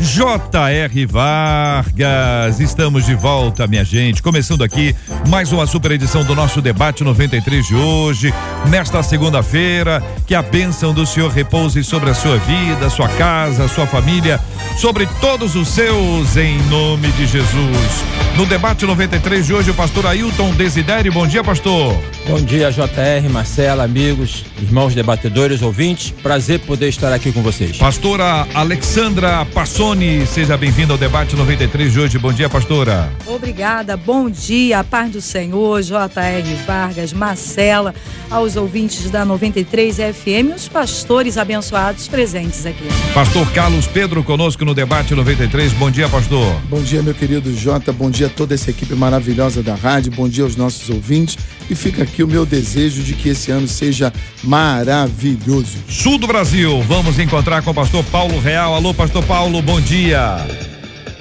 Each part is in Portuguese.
J.R. Vargas, estamos de volta, minha gente. Começando aqui mais uma super edição do nosso debate 93 de hoje, nesta segunda-feira. Que a bênção do Senhor repouse sobre a sua vida, sua casa, sua família, sobre todos os seus, em nome de Jesus. No debate 93 de hoje, o pastor Ailton Desideri. Bom dia, pastor. Bom dia, JR, Marcela, amigos, irmãos debatedores, ouvintes. Prazer poder estar aqui com vocês. Pastora Alexandra Passoni, seja bem-vinda ao debate 93 de hoje. Bom dia, pastora. Obrigada, bom dia, a paz do Senhor, J.R. Vargas, Marcela, aos ouvintes da 93 FM os pastores abençoados presentes aqui. Pastor Carlos Pedro conosco no debate 93. Bom dia, pastor. Bom dia, meu querido Jota. Bom dia a toda essa equipe maravilhosa da rádio. Bom dia aos nossos ouvintes. E fica aqui o meu desejo de que esse ano seja maravilhoso. Sul do Brasil, vamos encontrar com o pastor Paulo Real. Alô, pastor Paulo, bom dia.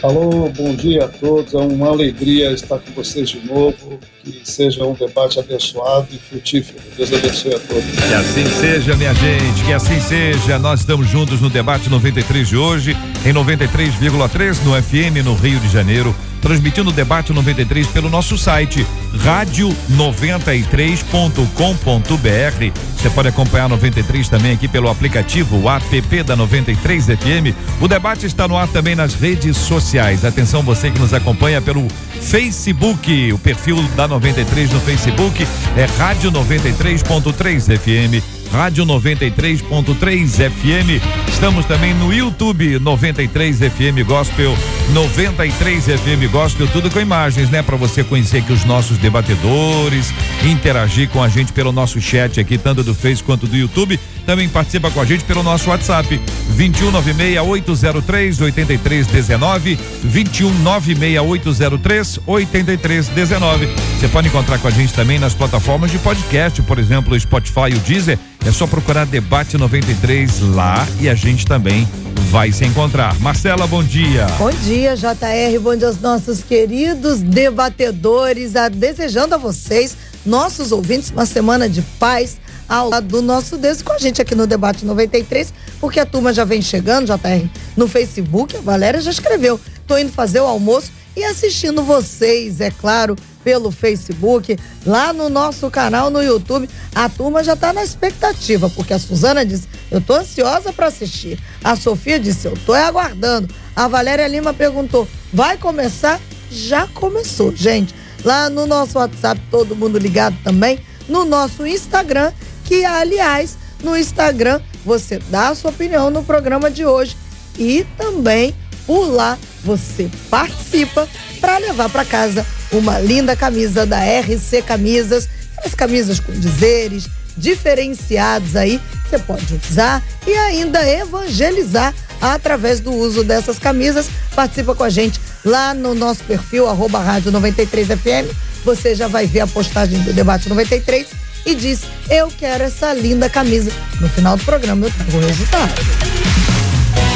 Alô, bom dia a todos. É uma alegria estar com vocês de novo. Que seja um debate abençoado e frutífero. Deus abençoe a todos. Que assim seja, minha gente, que assim seja. Nós estamos juntos no debate 93 de hoje, em 93,3 no FM no Rio de Janeiro transmitindo o debate 93 pelo nosso site rádio93.com.br. Você pode acompanhar 93 também aqui pelo aplicativo app da 93 FM. O debate está no ar também nas redes sociais. Atenção você que nos acompanha pelo Facebook, o perfil da 93 no Facebook é Rádio 93.3 FM. Rádio 93.3 FM. Estamos também no YouTube 93 FM Gospel, 93 FM Gospel, tudo com imagens, né? Para você conhecer aqui os nossos debatedores, interagir com a gente pelo nosso chat aqui, tanto do Face quanto do YouTube. Também participa com a gente pelo nosso WhatsApp 2196803 8319 2196803 8319. Você pode encontrar com a gente também nas plataformas de podcast, por exemplo, o Spotify o Deezer. É só procurar Debate 93 lá e a gente também vai se encontrar. Marcela, bom dia. Bom dia, JR. Bom dia aos nossos queridos debatedores. A, desejando a vocês, nossos ouvintes, uma semana de paz ao lado do nosso Deus e com a gente aqui no Debate 93, porque a turma já vem chegando, JR, no Facebook. A Valéria já escreveu. Tô indo fazer o almoço e assistindo vocês, é claro, pelo Facebook, lá no nosso canal no YouTube. A turma já está na expectativa, porque a Suzana disse: "Eu tô ansiosa para assistir". A Sofia disse: "Eu tô aguardando". A Valéria Lima perguntou: "Vai começar?" Já começou, gente. Lá no nosso WhatsApp, todo mundo ligado também, no nosso Instagram, que aliás, no Instagram você dá a sua opinião no programa de hoje e também por lá você participa para levar para casa uma linda camisa da RC Camisas, as camisas com dizeres diferenciados aí, você pode usar e ainda evangelizar através do uso dessas camisas. Participa com a gente lá no nosso perfil, arroba rádio 93FM. Você já vai ver a postagem do Debate 93 e diz: Eu quero essa linda camisa. No final do programa eu trago o resultado.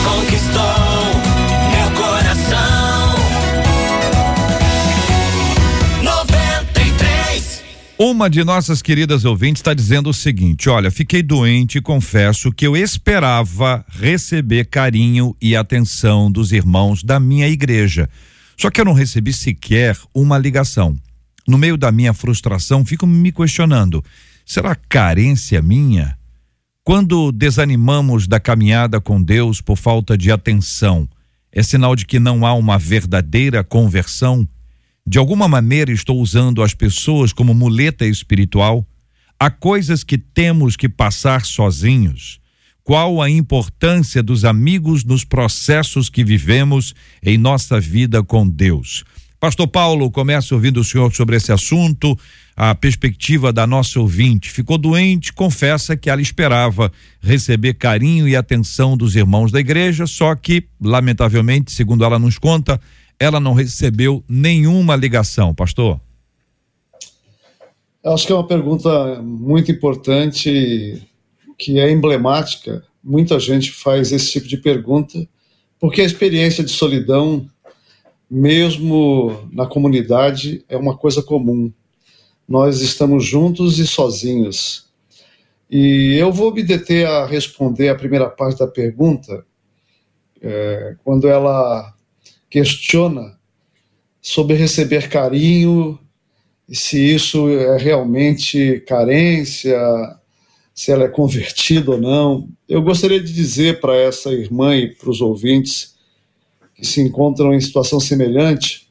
Conquistou meu coração. 93. Uma de nossas queridas ouvintes está dizendo o seguinte: olha, fiquei doente e confesso que eu esperava receber carinho e atenção dos irmãos da minha igreja. Só que eu não recebi sequer uma ligação. No meio da minha frustração, fico me questionando: será carência minha? Quando desanimamos da caminhada com Deus por falta de atenção, é sinal de que não há uma verdadeira conversão? De alguma maneira estou usando as pessoas como muleta espiritual? Há coisas que temos que passar sozinhos. Qual a importância dos amigos nos processos que vivemos em nossa vida com Deus? Pastor Paulo, começa ouvindo o senhor sobre esse assunto, a perspectiva da nossa ouvinte. Ficou doente, confessa que ela esperava receber carinho e atenção dos irmãos da igreja, só que, lamentavelmente, segundo ela nos conta, ela não recebeu nenhuma ligação, pastor. Acho que é uma pergunta muito importante, que é emblemática. Muita gente faz esse tipo de pergunta, porque a experiência de solidão mesmo na comunidade, é uma coisa comum. Nós estamos juntos e sozinhos. E eu vou me deter a responder a primeira parte da pergunta, é, quando ela questiona sobre receber carinho, se isso é realmente carência, se ela é convertida ou não. Eu gostaria de dizer para essa irmã e para os ouvintes que se encontram em situação semelhante,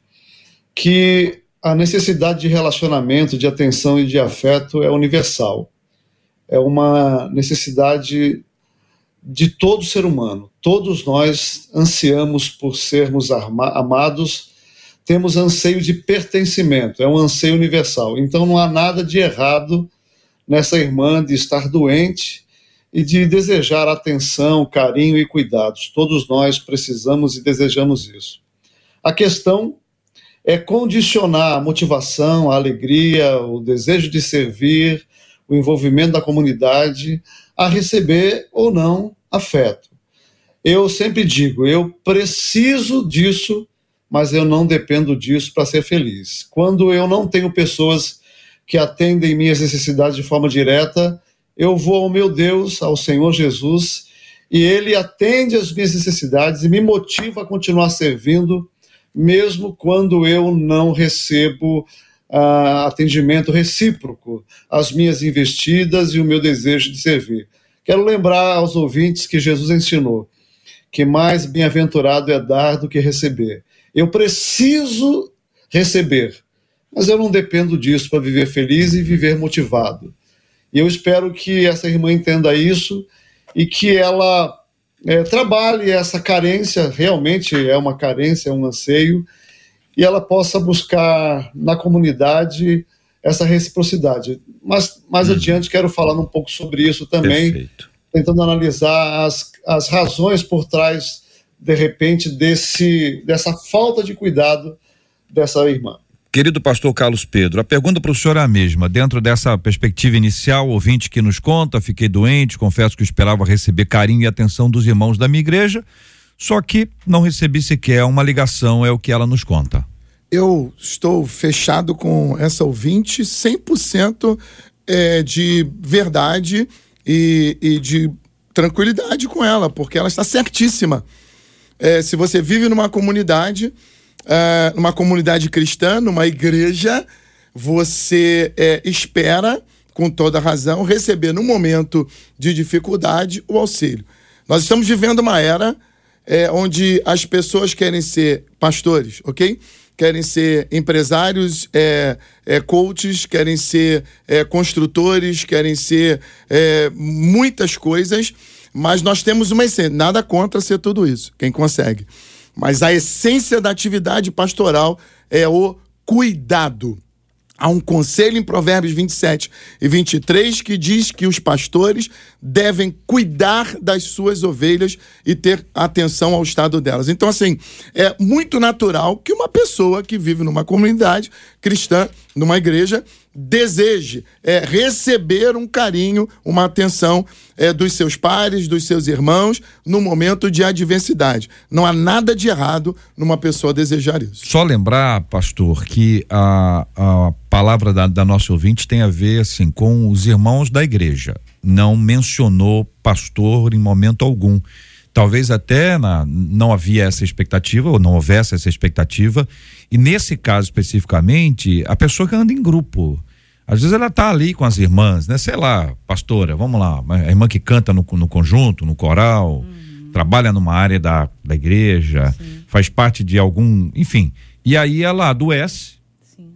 que a necessidade de relacionamento, de atenção e de afeto é universal. É uma necessidade de todo ser humano. Todos nós ansiamos por sermos amados, temos anseio de pertencimento, é um anseio universal. Então não há nada de errado nessa irmã de estar doente e de desejar atenção, carinho e cuidados. Todos nós precisamos e desejamos isso. A questão é condicionar a motivação, a alegria, o desejo de servir, o envolvimento da comunidade a receber ou não afeto. Eu sempre digo, eu preciso disso, mas eu não dependo disso para ser feliz. Quando eu não tenho pessoas que atendem minhas necessidades de forma direta, eu vou ao meu Deus, ao Senhor Jesus, e Ele atende às minhas necessidades e me motiva a continuar servindo, mesmo quando eu não recebo uh, atendimento recíproco às minhas investidas e o meu desejo de servir. Quero lembrar aos ouvintes que Jesus ensinou que mais bem-aventurado é dar do que receber. Eu preciso receber, mas eu não dependo disso para viver feliz e viver motivado. E eu espero que essa irmã entenda isso e que ela é, trabalhe essa carência, realmente é uma carência, é um anseio, e ela possa buscar na comunidade essa reciprocidade. Mas mais uhum. adiante quero falar um pouco sobre isso também, Perfeito. tentando analisar as, as razões por trás, de repente, desse, dessa falta de cuidado dessa irmã. Querido pastor Carlos Pedro, a pergunta para o senhor é a mesma. Dentro dessa perspectiva inicial, ouvinte que nos conta, fiquei doente, confesso que esperava receber carinho e atenção dos irmãos da minha igreja, só que não recebi sequer uma ligação, é o que ela nos conta. Eu estou fechado com essa ouvinte 100% é, de verdade e, e, de tranquilidade com ela, porque ela está certíssima. É, se você vive numa comunidade uh, numa comunidade cristã, numa igreja, você é, espera, com toda razão, receber no momento de dificuldade o auxílio. Nós estamos vivendo uma era é, onde as pessoas querem ser pastores, ok? Querem ser empresários, é, é, coaches, querem ser é, construtores, querem ser muitas coisas, mas nós temos uma essência. Nada contra ser tudo isso, quem consegue. Mas a essência da atividade pastoral é o cuidado. Há um conselho em Provérbios 27 e 23 que diz que os pastores devem cuidar das suas ovelhas e ter atenção ao estado delas. Então, assim, é muito natural que uma pessoa que vive numa comunidade cristã, numa igreja, deseje é, receber um carinho, uma atenção é, dos seus pares, dos seus irmãos, no momento de adversidade. Não há nada de errado numa pessoa desejar isso. Só lembrar, pastor, que a, a palavra da, da nossa ouvinte tem a ver assim com os irmãos da igreja. Não mencionou pastor em momento algum talvez até na, não havia essa expectativa ou não houvesse essa expectativa e nesse caso especificamente a pessoa que anda em grupo às vezes ela tá ali com as irmãs, né? Sei lá, pastora, vamos lá, a irmã que canta no, no conjunto, no coral, uhum. trabalha numa área da, da igreja, Sim. faz parte de algum, enfim. E aí ela adoece Sim.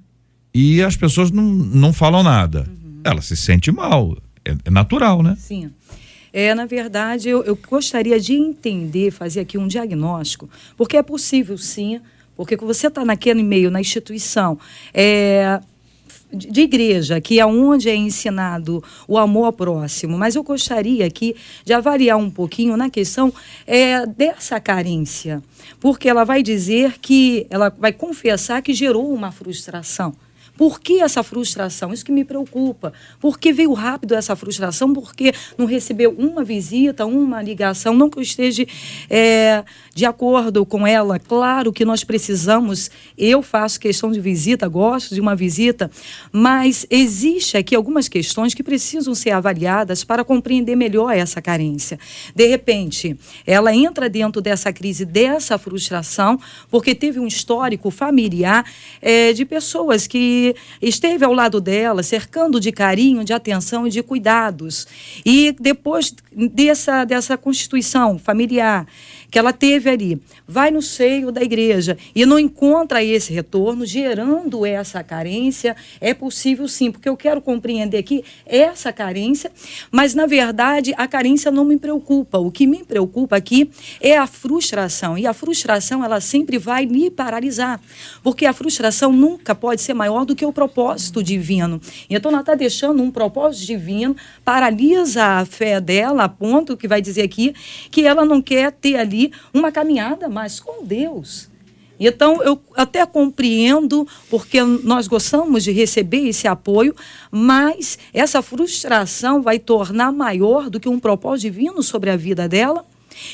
e as pessoas não, não falam nada. Uhum. Ela se sente mal. É, é, natural, né? Sim. É, na verdade, eu, eu gostaria de entender, fazer aqui um diagnóstico, porque é possível sim Porque você está naquele meio, na instituição, é, de igreja, que é onde é ensinado o amor ao próximo, mas eu gostaria aqui de avaliar um pouquinho na questão é, dessa carência, porque ela vai dizer que, ela vai confessar que gerou uma frustração. Por que essa frustração? Isso que me preocupa. Por que veio rápido essa frustração? Porque não recebeu uma visita, uma ligação? Não que eu esteja é, de acordo com ela. Claro que nós precisamos. Eu faço questão de visita, gosto de uma visita, mas existe aqui algumas questões que precisam ser avaliadas para compreender melhor essa carência. De repente, ela entra dentro dessa crise, dessa frustração, porque teve um histórico familiar é, de pessoas que esteve ao lado dela, cercando de carinho, de atenção e de cuidados. E depois dessa, dessa constituição familiar que ela teve ali, vai no seio da igreja e não encontra esse retorno, gerando essa carência, é possível sim, porque eu quero compreender aqui essa carência, mas na verdade a carência não me preocupa. O que me preocupa aqui é a frustração, e a frustração ela sempre vai me paralisar, porque a frustração nunca pode ser maior do que o propósito divino. Então ela está deixando um propósito divino, paralisa a fé dela, a ponto que vai dizer aqui que ela não quer ter ali uma caminhada mais com Deus. Então, eu até compreendo, porque nós gostamos de receber esse apoio, mas essa frustração vai tornar maior do que um propósito divino sobre a vida dela.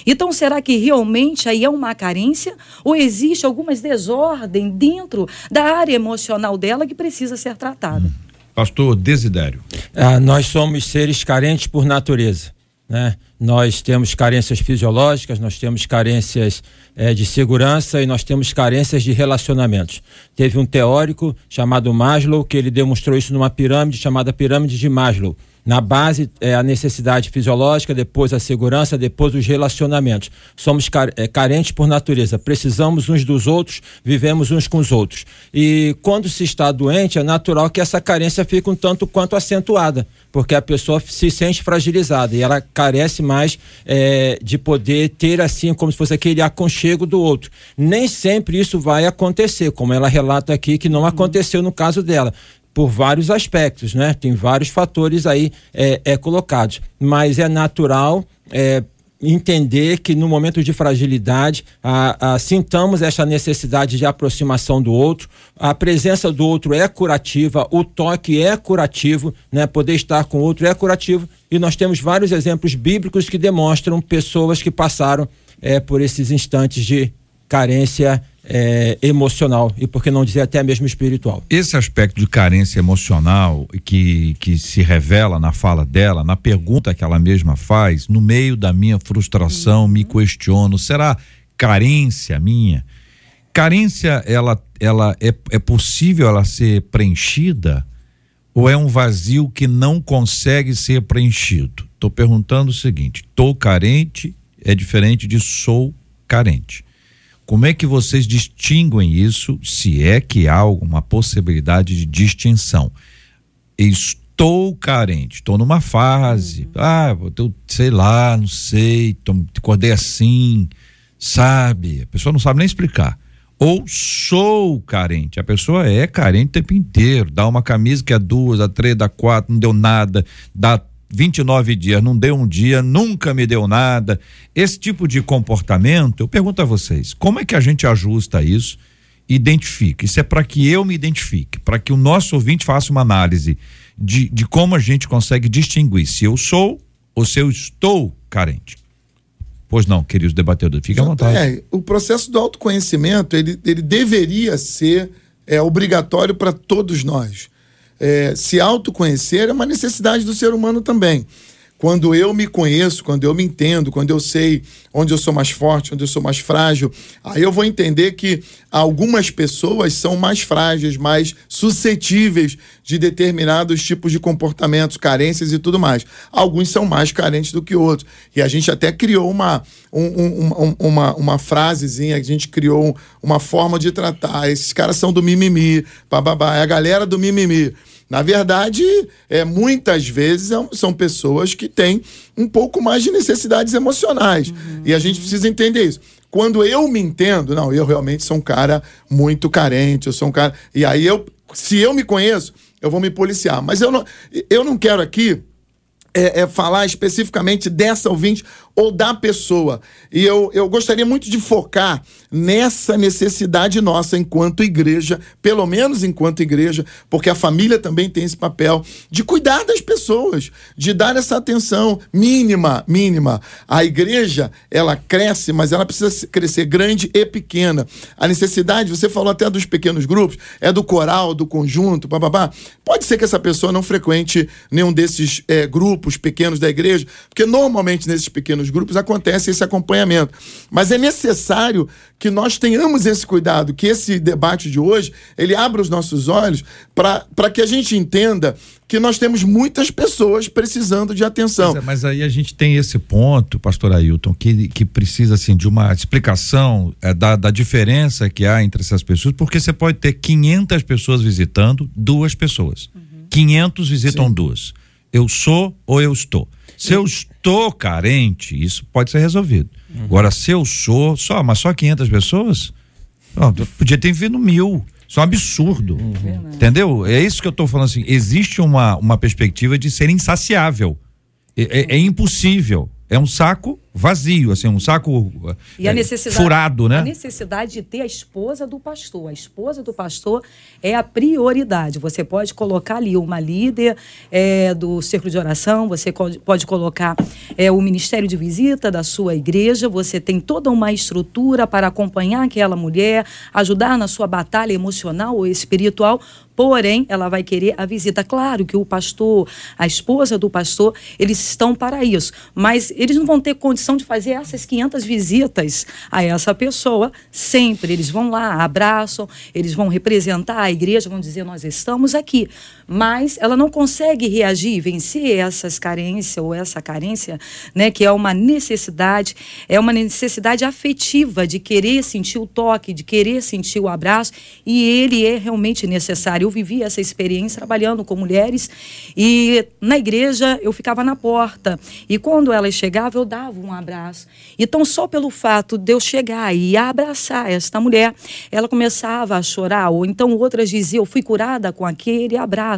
Então, será que realmente aí é uma carência? Ou existe algumas desordem dentro da área emocional dela que precisa ser tratada? Pastor Desidério. Ah, nós somos seres carentes por natureza. Né? Nós temos carências fisiológicas, nós temos carências eh, de segurança e nós temos carências de relacionamentos. Teve um teórico chamado Maslow que ele demonstrou isso numa pirâmide chamada pirâmide de Maslow. Na base é a necessidade fisiológica, depois a segurança, depois os relacionamentos. Somos car é, carentes por natureza, precisamos uns dos outros, vivemos uns com os outros. E quando se está doente, é natural que essa carência fique um tanto quanto acentuada, porque a pessoa se sente fragilizada e ela carece mais é, de poder ter assim, como se fosse aquele aconchego do outro. Nem sempre isso vai acontecer, como ela relata aqui que não aconteceu no caso dela por vários aspectos, né? Tem vários fatores aí é, é colocados, mas é natural é, entender que no momento de fragilidade a, a, sintamos essa necessidade de aproximação do outro, a presença do outro é curativa, o toque é curativo, né? Poder estar com o outro é curativo e nós temos vários exemplos bíblicos que demonstram pessoas que passaram é, por esses instantes de carência é, emocional e por que não dizer até mesmo espiritual. Esse aspecto de carência emocional que, que se revela na fala dela, na pergunta que ela mesma faz, no meio da minha frustração, uhum. me questiono, será carência minha? Carência, ela, ela é, é possível ela ser preenchida ou é um vazio que não consegue ser preenchido? Estou perguntando o seguinte: estou carente é diferente de sou carente. Como é que vocês distinguem isso, se é que há alguma possibilidade de distinção? Estou carente, estou numa fase, uhum. ah, eu sei lá, não sei, tô, acordei assim, sabe? A pessoa não sabe nem explicar. Ou sou carente, a pessoa é carente o tempo inteiro, dá uma camisa que é duas, a três, dá quatro, não deu nada, dá 29 dias, não deu um dia, nunca me deu nada. Esse tipo de comportamento, eu pergunto a vocês, como é que a gente ajusta isso? Identifica. Isso é para que eu me identifique, para que o nosso ouvinte faça uma análise de, de como a gente consegue distinguir se eu sou ou se eu estou carente. Pois não, queridos debatedores, fique à vontade. É, o processo do autoconhecimento, ele, ele deveria ser é, obrigatório para todos nós é, se autoconhecer é uma necessidade do ser humano também. Quando eu me conheço, quando eu me entendo, quando eu sei onde eu sou mais forte, onde eu sou mais frágil, aí eu vou entender que algumas pessoas são mais frágeis, mais suscetíveis de determinados tipos de comportamentos, carências e tudo mais. Alguns são mais carentes do que outros. E a gente até criou uma, um, um, uma, uma frasezinha, a gente criou uma forma de tratar. Esses caras são do mimimi, bababá, é a galera do mimimi. Na verdade, é, muitas vezes é são pessoas que têm um pouco mais de necessidades emocionais. Uhum. E a gente precisa entender isso. quando eu me entendo, não, eu realmente sou um cara muito carente, eu sou um cara. E aí eu, se eu me conheço, eu vou me policiar. Mas eu não, eu não quero aqui é, é, falar especificamente dessa ouvinte ou da pessoa. E eu, eu gostaria muito de focar nessa necessidade nossa enquanto igreja, pelo menos enquanto igreja, porque a família também tem esse papel de cuidar das pessoas, de dar essa atenção mínima, mínima. A igreja, ela cresce, mas ela precisa crescer grande e pequena. A necessidade, você falou até dos pequenos grupos, é do coral, do conjunto, papapá. Pode ser que essa pessoa não frequente nenhum desses é, grupos pequenos da igreja, porque normalmente nesses pequenos grupos acontece esse acompanhamento. Mas é necessário que nós tenhamos esse cuidado, que esse debate de hoje, ele abra os nossos olhos para que a gente entenda que nós temos muitas pessoas precisando de atenção. Mas, mas, aí a gente tem esse ponto, pastor Ailton, que, que precisa assim de uma explicação é, da, da diferença que há entre essas pessoas, porque você pode ter 500 pessoas visitando duas pessoas. Uhum. 500 visitam Sim. duas. Eu sou ou eu estou. Se eu estou carente, isso pode ser resolvido. Uhum. Agora, se eu sou, só, mas só 500 pessoas? Não, podia ter vindo mil. Isso é um absurdo. Uhum. Entendeu? É isso que eu estou falando assim. Existe uma, uma perspectiva de ser insaciável. É, é, é impossível. É um saco vazio, assim, um saco e a é, necessidade, furado, né? A necessidade de ter a esposa do pastor. A esposa do pastor é a prioridade. Você pode colocar ali uma líder é, do círculo de oração, você pode colocar é, o ministério de visita da sua igreja, você tem toda uma estrutura para acompanhar aquela mulher, ajudar na sua batalha emocional ou espiritual, porém ela vai querer a visita. Claro que o pastor, a esposa do pastor, eles estão para isso, mas eles não vão ter de fazer essas 500 visitas a essa pessoa sempre. Eles vão lá, abraçam, eles vão representar a igreja, vão dizer: Nós estamos aqui. Mas ela não consegue reagir, vencer essas carências ou essa carência, né, que é uma necessidade, é uma necessidade afetiva de querer sentir o toque, de querer sentir o abraço, e ele é realmente necessário. Eu vivi essa experiência trabalhando com mulheres e na igreja eu ficava na porta e quando elas chegavam eu dava um abraço. Então, só pelo fato de eu chegar e abraçar esta mulher, ela começava a chorar, ou então outras diziam, eu fui curada com aquele abraço.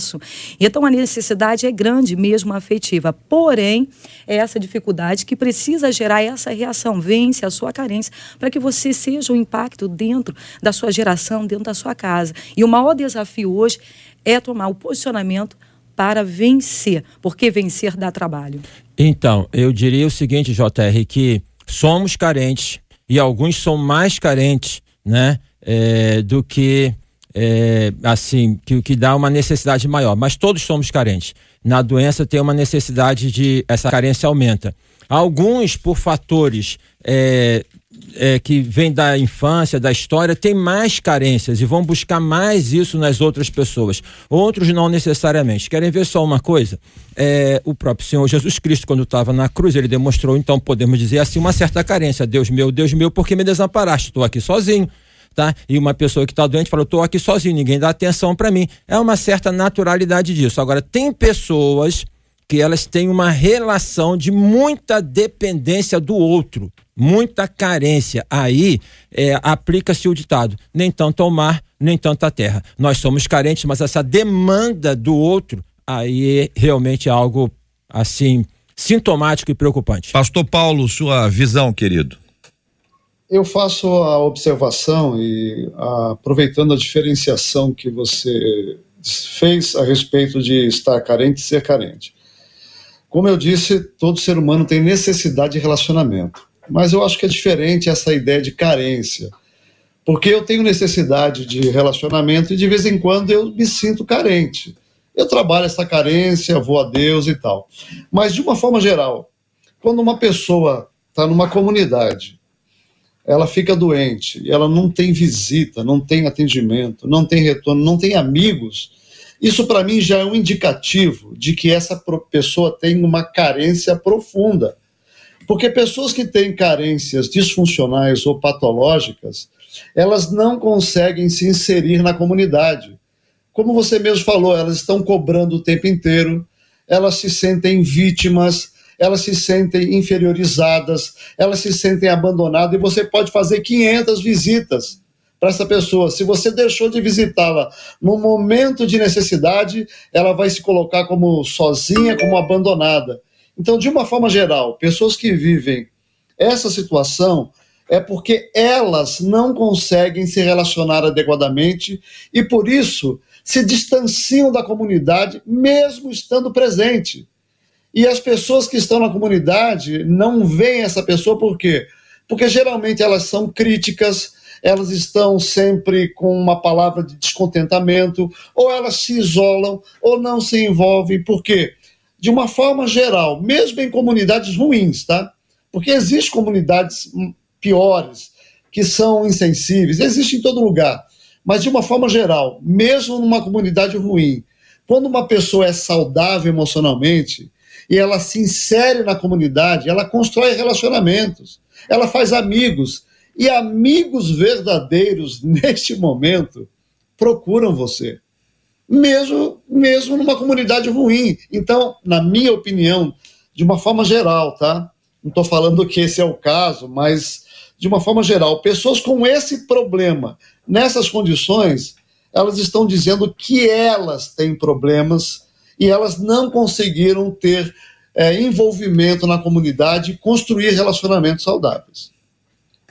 Então, a necessidade é grande mesmo afetiva. Porém, é essa dificuldade que precisa gerar essa reação. Vence a sua carência para que você seja o um impacto dentro da sua geração, dentro da sua casa. E o maior desafio hoje é tomar o posicionamento para vencer, porque vencer dá trabalho. Então, eu diria o seguinte, JR, que somos carentes e alguns são mais carentes, né, é, do que é, assim que que dá uma necessidade maior. Mas todos somos carentes. Na doença tem uma necessidade de essa carência aumenta. Alguns por fatores é, é, que vem da infância, da história, tem mais carências e vão buscar mais isso nas outras pessoas. Outros não necessariamente. Querem ver só uma coisa? É, o próprio Senhor Jesus Cristo, quando estava na cruz, ele demonstrou, então podemos dizer assim, uma certa carência. Deus meu, Deus meu, por que me desamparaste? Estou aqui sozinho. Tá? E uma pessoa que está doente falou: estou aqui sozinho, ninguém dá atenção para mim. É uma certa naturalidade disso. Agora, tem pessoas que elas têm uma relação de muita dependência do outro, muita carência. Aí é, aplica-se o ditado: nem tanto ao mar, nem tanto à terra. Nós somos carentes, mas essa demanda do outro aí é realmente algo assim sintomático e preocupante. Pastor Paulo, sua visão, querido. Eu faço a observação e aproveitando a diferenciação que você fez a respeito de estar carente e ser carente. Como eu disse, todo ser humano tem necessidade de relacionamento. Mas eu acho que é diferente essa ideia de carência. Porque eu tenho necessidade de relacionamento e de vez em quando eu me sinto carente. Eu trabalho essa carência, vou a Deus e tal. Mas de uma forma geral, quando uma pessoa está numa comunidade, ela fica doente, ela não tem visita, não tem atendimento, não tem retorno, não tem amigos, isso, para mim, já é um indicativo de que essa pessoa tem uma carência profunda. Porque pessoas que têm carências disfuncionais ou patológicas, elas não conseguem se inserir na comunidade. Como você mesmo falou, elas estão cobrando o tempo inteiro, elas se sentem vítimas, elas se sentem inferiorizadas, elas se sentem abandonadas, e você pode fazer 500 visitas para essa pessoa. Se você deixou de visitá-la no momento de necessidade, ela vai se colocar como sozinha, como abandonada. Então, de uma forma geral, pessoas que vivem essa situação é porque elas não conseguem se relacionar adequadamente e, por isso, se distanciam da comunidade, mesmo estando presente. E as pessoas que estão na comunidade não veem essa pessoa por quê? Porque geralmente elas são críticas, elas estão sempre com uma palavra de descontentamento, ou elas se isolam, ou não se envolvem. Por quê? De uma forma geral, mesmo em comunidades ruins, tá? Porque existem comunidades piores, que são insensíveis, existe em todo lugar. Mas, de uma forma geral, mesmo numa comunidade ruim, quando uma pessoa é saudável emocionalmente e ela se insere na comunidade, ela constrói relacionamentos, ela faz amigos. E amigos verdadeiros, neste momento, procuram você. Mesmo, mesmo numa comunidade ruim. Então, na minha opinião, de uma forma geral, tá? Não estou falando que esse é o caso, mas de uma forma geral, pessoas com esse problema, nessas condições, elas estão dizendo que elas têm problemas e elas não conseguiram ter é, envolvimento na comunidade e construir relacionamentos saudáveis.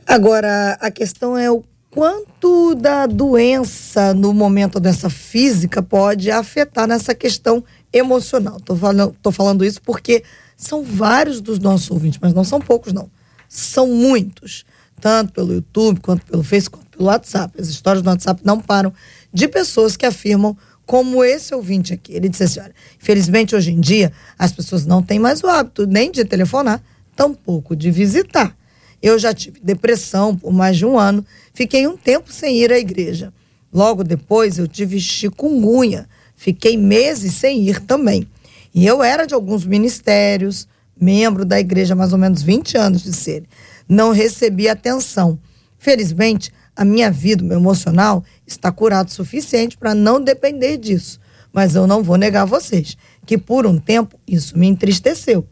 Agora, a questão é o quanto da doença no momento dessa física pode afetar nessa questão emocional. Estou falando, falando isso porque são vários dos nossos ouvintes, mas não são poucos, não. São muitos tanto pelo YouTube, quanto pelo Facebook, quanto pelo WhatsApp. As histórias do WhatsApp não param de pessoas que afirmam, como esse ouvinte aqui. Ele disse assim: olha, infelizmente hoje em dia as pessoas não têm mais o hábito nem de telefonar, tampouco de visitar. Eu já tive depressão por mais de um ano, fiquei um tempo sem ir à igreja. Logo depois eu tive chikungunya, fiquei meses sem ir também. E eu era de alguns ministérios, membro da igreja mais ou menos 20 anos de ser não recebi atenção. Felizmente, a minha vida, o meu emocional, está curado o suficiente para não depender disso. Mas eu não vou negar a vocês que, por um tempo, isso me entristeceu.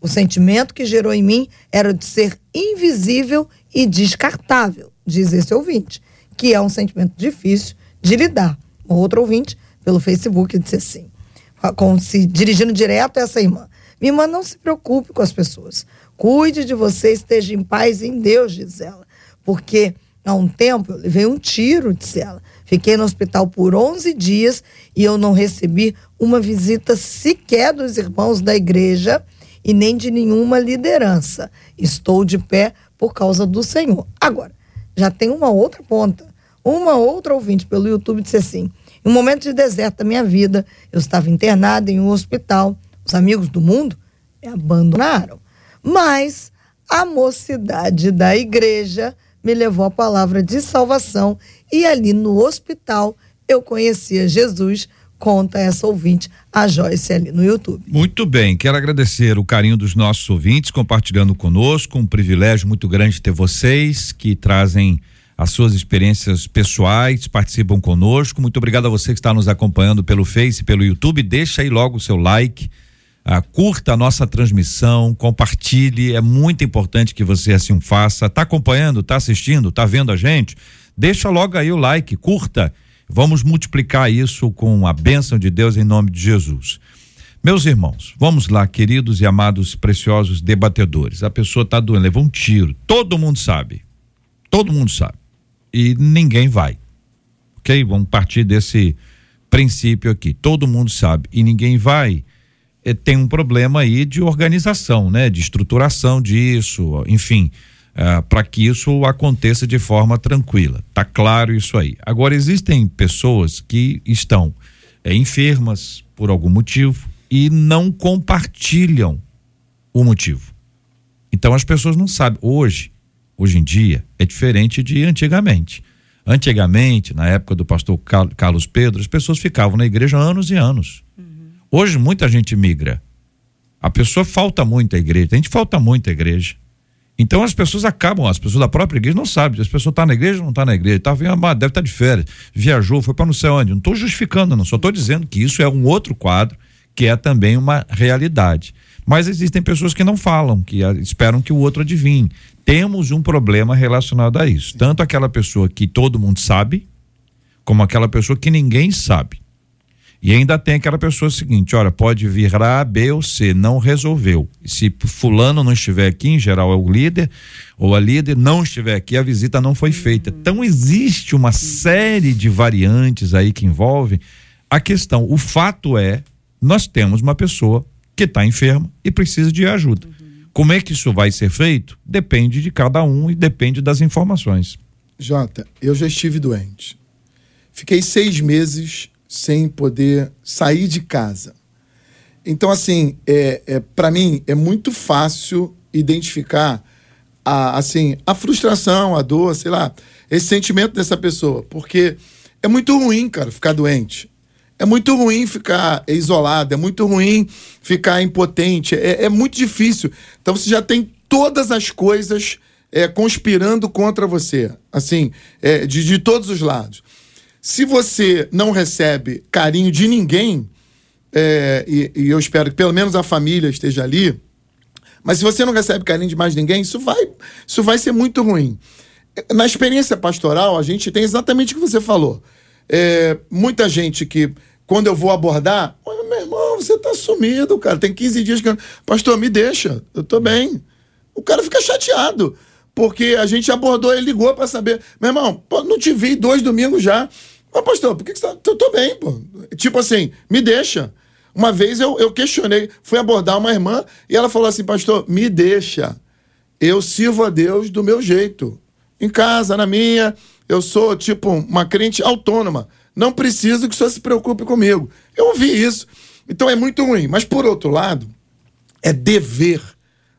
O sentimento que gerou em mim era de ser invisível e descartável, diz esse ouvinte, que é um sentimento difícil de lidar. Outro ouvinte, pelo Facebook, disse assim, como se dirigindo direto a essa irmã. Minha irmã, não se preocupe com as pessoas. Cuide de você, esteja em paz em Deus, diz ela. Porque há um tempo eu levei um tiro, disse ela. Fiquei no hospital por 11 dias e eu não recebi uma visita sequer dos irmãos da igreja e nem de nenhuma liderança. Estou de pé por causa do Senhor. Agora, já tem uma outra ponta. Uma outra ouvinte pelo YouTube disse assim: em um momento de deserto da minha vida, eu estava internada em um hospital. Os amigos do mundo me abandonaram. Mas a mocidade da igreja me levou a palavra de salvação e ali no hospital eu conhecia Jesus. Conta essa ouvinte, a Joyce, ali no YouTube. Muito bem, quero agradecer o carinho dos nossos ouvintes compartilhando conosco. Um privilégio muito grande ter vocês que trazem as suas experiências pessoais, participam conosco. Muito obrigado a você que está nos acompanhando pelo Face, pelo YouTube. Deixa aí logo o seu like ah, curta a nossa transmissão, compartilhe, é muito importante que você assim faça. Tá acompanhando, tá assistindo, tá vendo a gente? Deixa logo aí o like, curta. Vamos multiplicar isso com a bênção de Deus em nome de Jesus. Meus irmãos, vamos lá, queridos e amados preciosos debatedores. A pessoa está doendo, levou um tiro. Todo mundo sabe. Todo mundo sabe. E ninguém vai. Ok? Vamos partir desse princípio aqui. Todo mundo sabe. E ninguém vai eh, tem um problema aí de organização, né? De estruturação disso, enfim, eh, para que isso aconteça de forma tranquila. Tá claro isso aí. Agora existem pessoas que estão eh, enfermas por algum motivo e não compartilham o motivo. Então as pessoas não sabem. Hoje, hoje em dia, é diferente de antigamente. Antigamente, na época do pastor Carlos Pedro, as pessoas ficavam na igreja anos e anos Hoje muita gente migra. A pessoa falta muito à igreja, a gente falta muito à igreja. Então as pessoas acabam, as pessoas da própria igreja não sabem, as pessoas estão tá na igreja ou não estão tá na igreja, tá, deve estar tá de férias, viajou, foi para não sei onde. Não estou justificando, não, só estou dizendo que isso é um outro quadro que é também uma realidade. Mas existem pessoas que não falam, que ah, esperam que o outro adivinhe. Temos um problema relacionado a isso. Tanto aquela pessoa que todo mundo sabe, como aquela pessoa que ninguém sabe. E ainda tem aquela pessoa seguinte, olha, pode vir A, B ou C, não resolveu. Se fulano não estiver aqui, em geral é o líder, ou a líder não estiver aqui, a visita não foi feita. Então existe uma série de variantes aí que envolvem a questão. O fato é, nós temos uma pessoa que está enferma e precisa de ajuda. Como é que isso vai ser feito? Depende de cada um e depende das informações. Jota, eu já estive doente. Fiquei seis meses sem poder sair de casa. Então, assim, é, é para mim é muito fácil identificar a, assim, a frustração, a dor, sei lá, esse sentimento dessa pessoa, porque é muito ruim, cara, ficar doente. É muito ruim ficar isolado, é muito ruim ficar impotente, é, é muito difícil. Então você já tem todas as coisas é, conspirando contra você, assim, é, de, de todos os lados. Se você não recebe carinho de ninguém, é, e, e, eu espero que pelo menos a família esteja ali, mas se você não recebe carinho de mais ninguém, isso vai, isso vai ser muito ruim. Na experiência pastoral, a gente tem exatamente o que você falou. É, muita gente que, quando eu vou abordar, meu irmão, você tá sumido, cara. Tem 15 dias que. Pastor, me deixa, eu tô bem. O cara fica chateado porque a gente abordou, ele ligou para saber. Meu irmão, pô, não te vi dois domingos já. Mas, pastor, por que, que você tá. Eu tô bem, pô. Tipo assim, me deixa. Uma vez eu, eu questionei, fui abordar uma irmã e ela falou assim: Pastor, me deixa. Eu sirvo a Deus do meu jeito. Em casa, na minha, eu sou tipo uma crente autônoma. Não preciso que o senhor se preocupe comigo. Eu ouvi isso. Então é muito ruim. Mas, por outro lado, é dever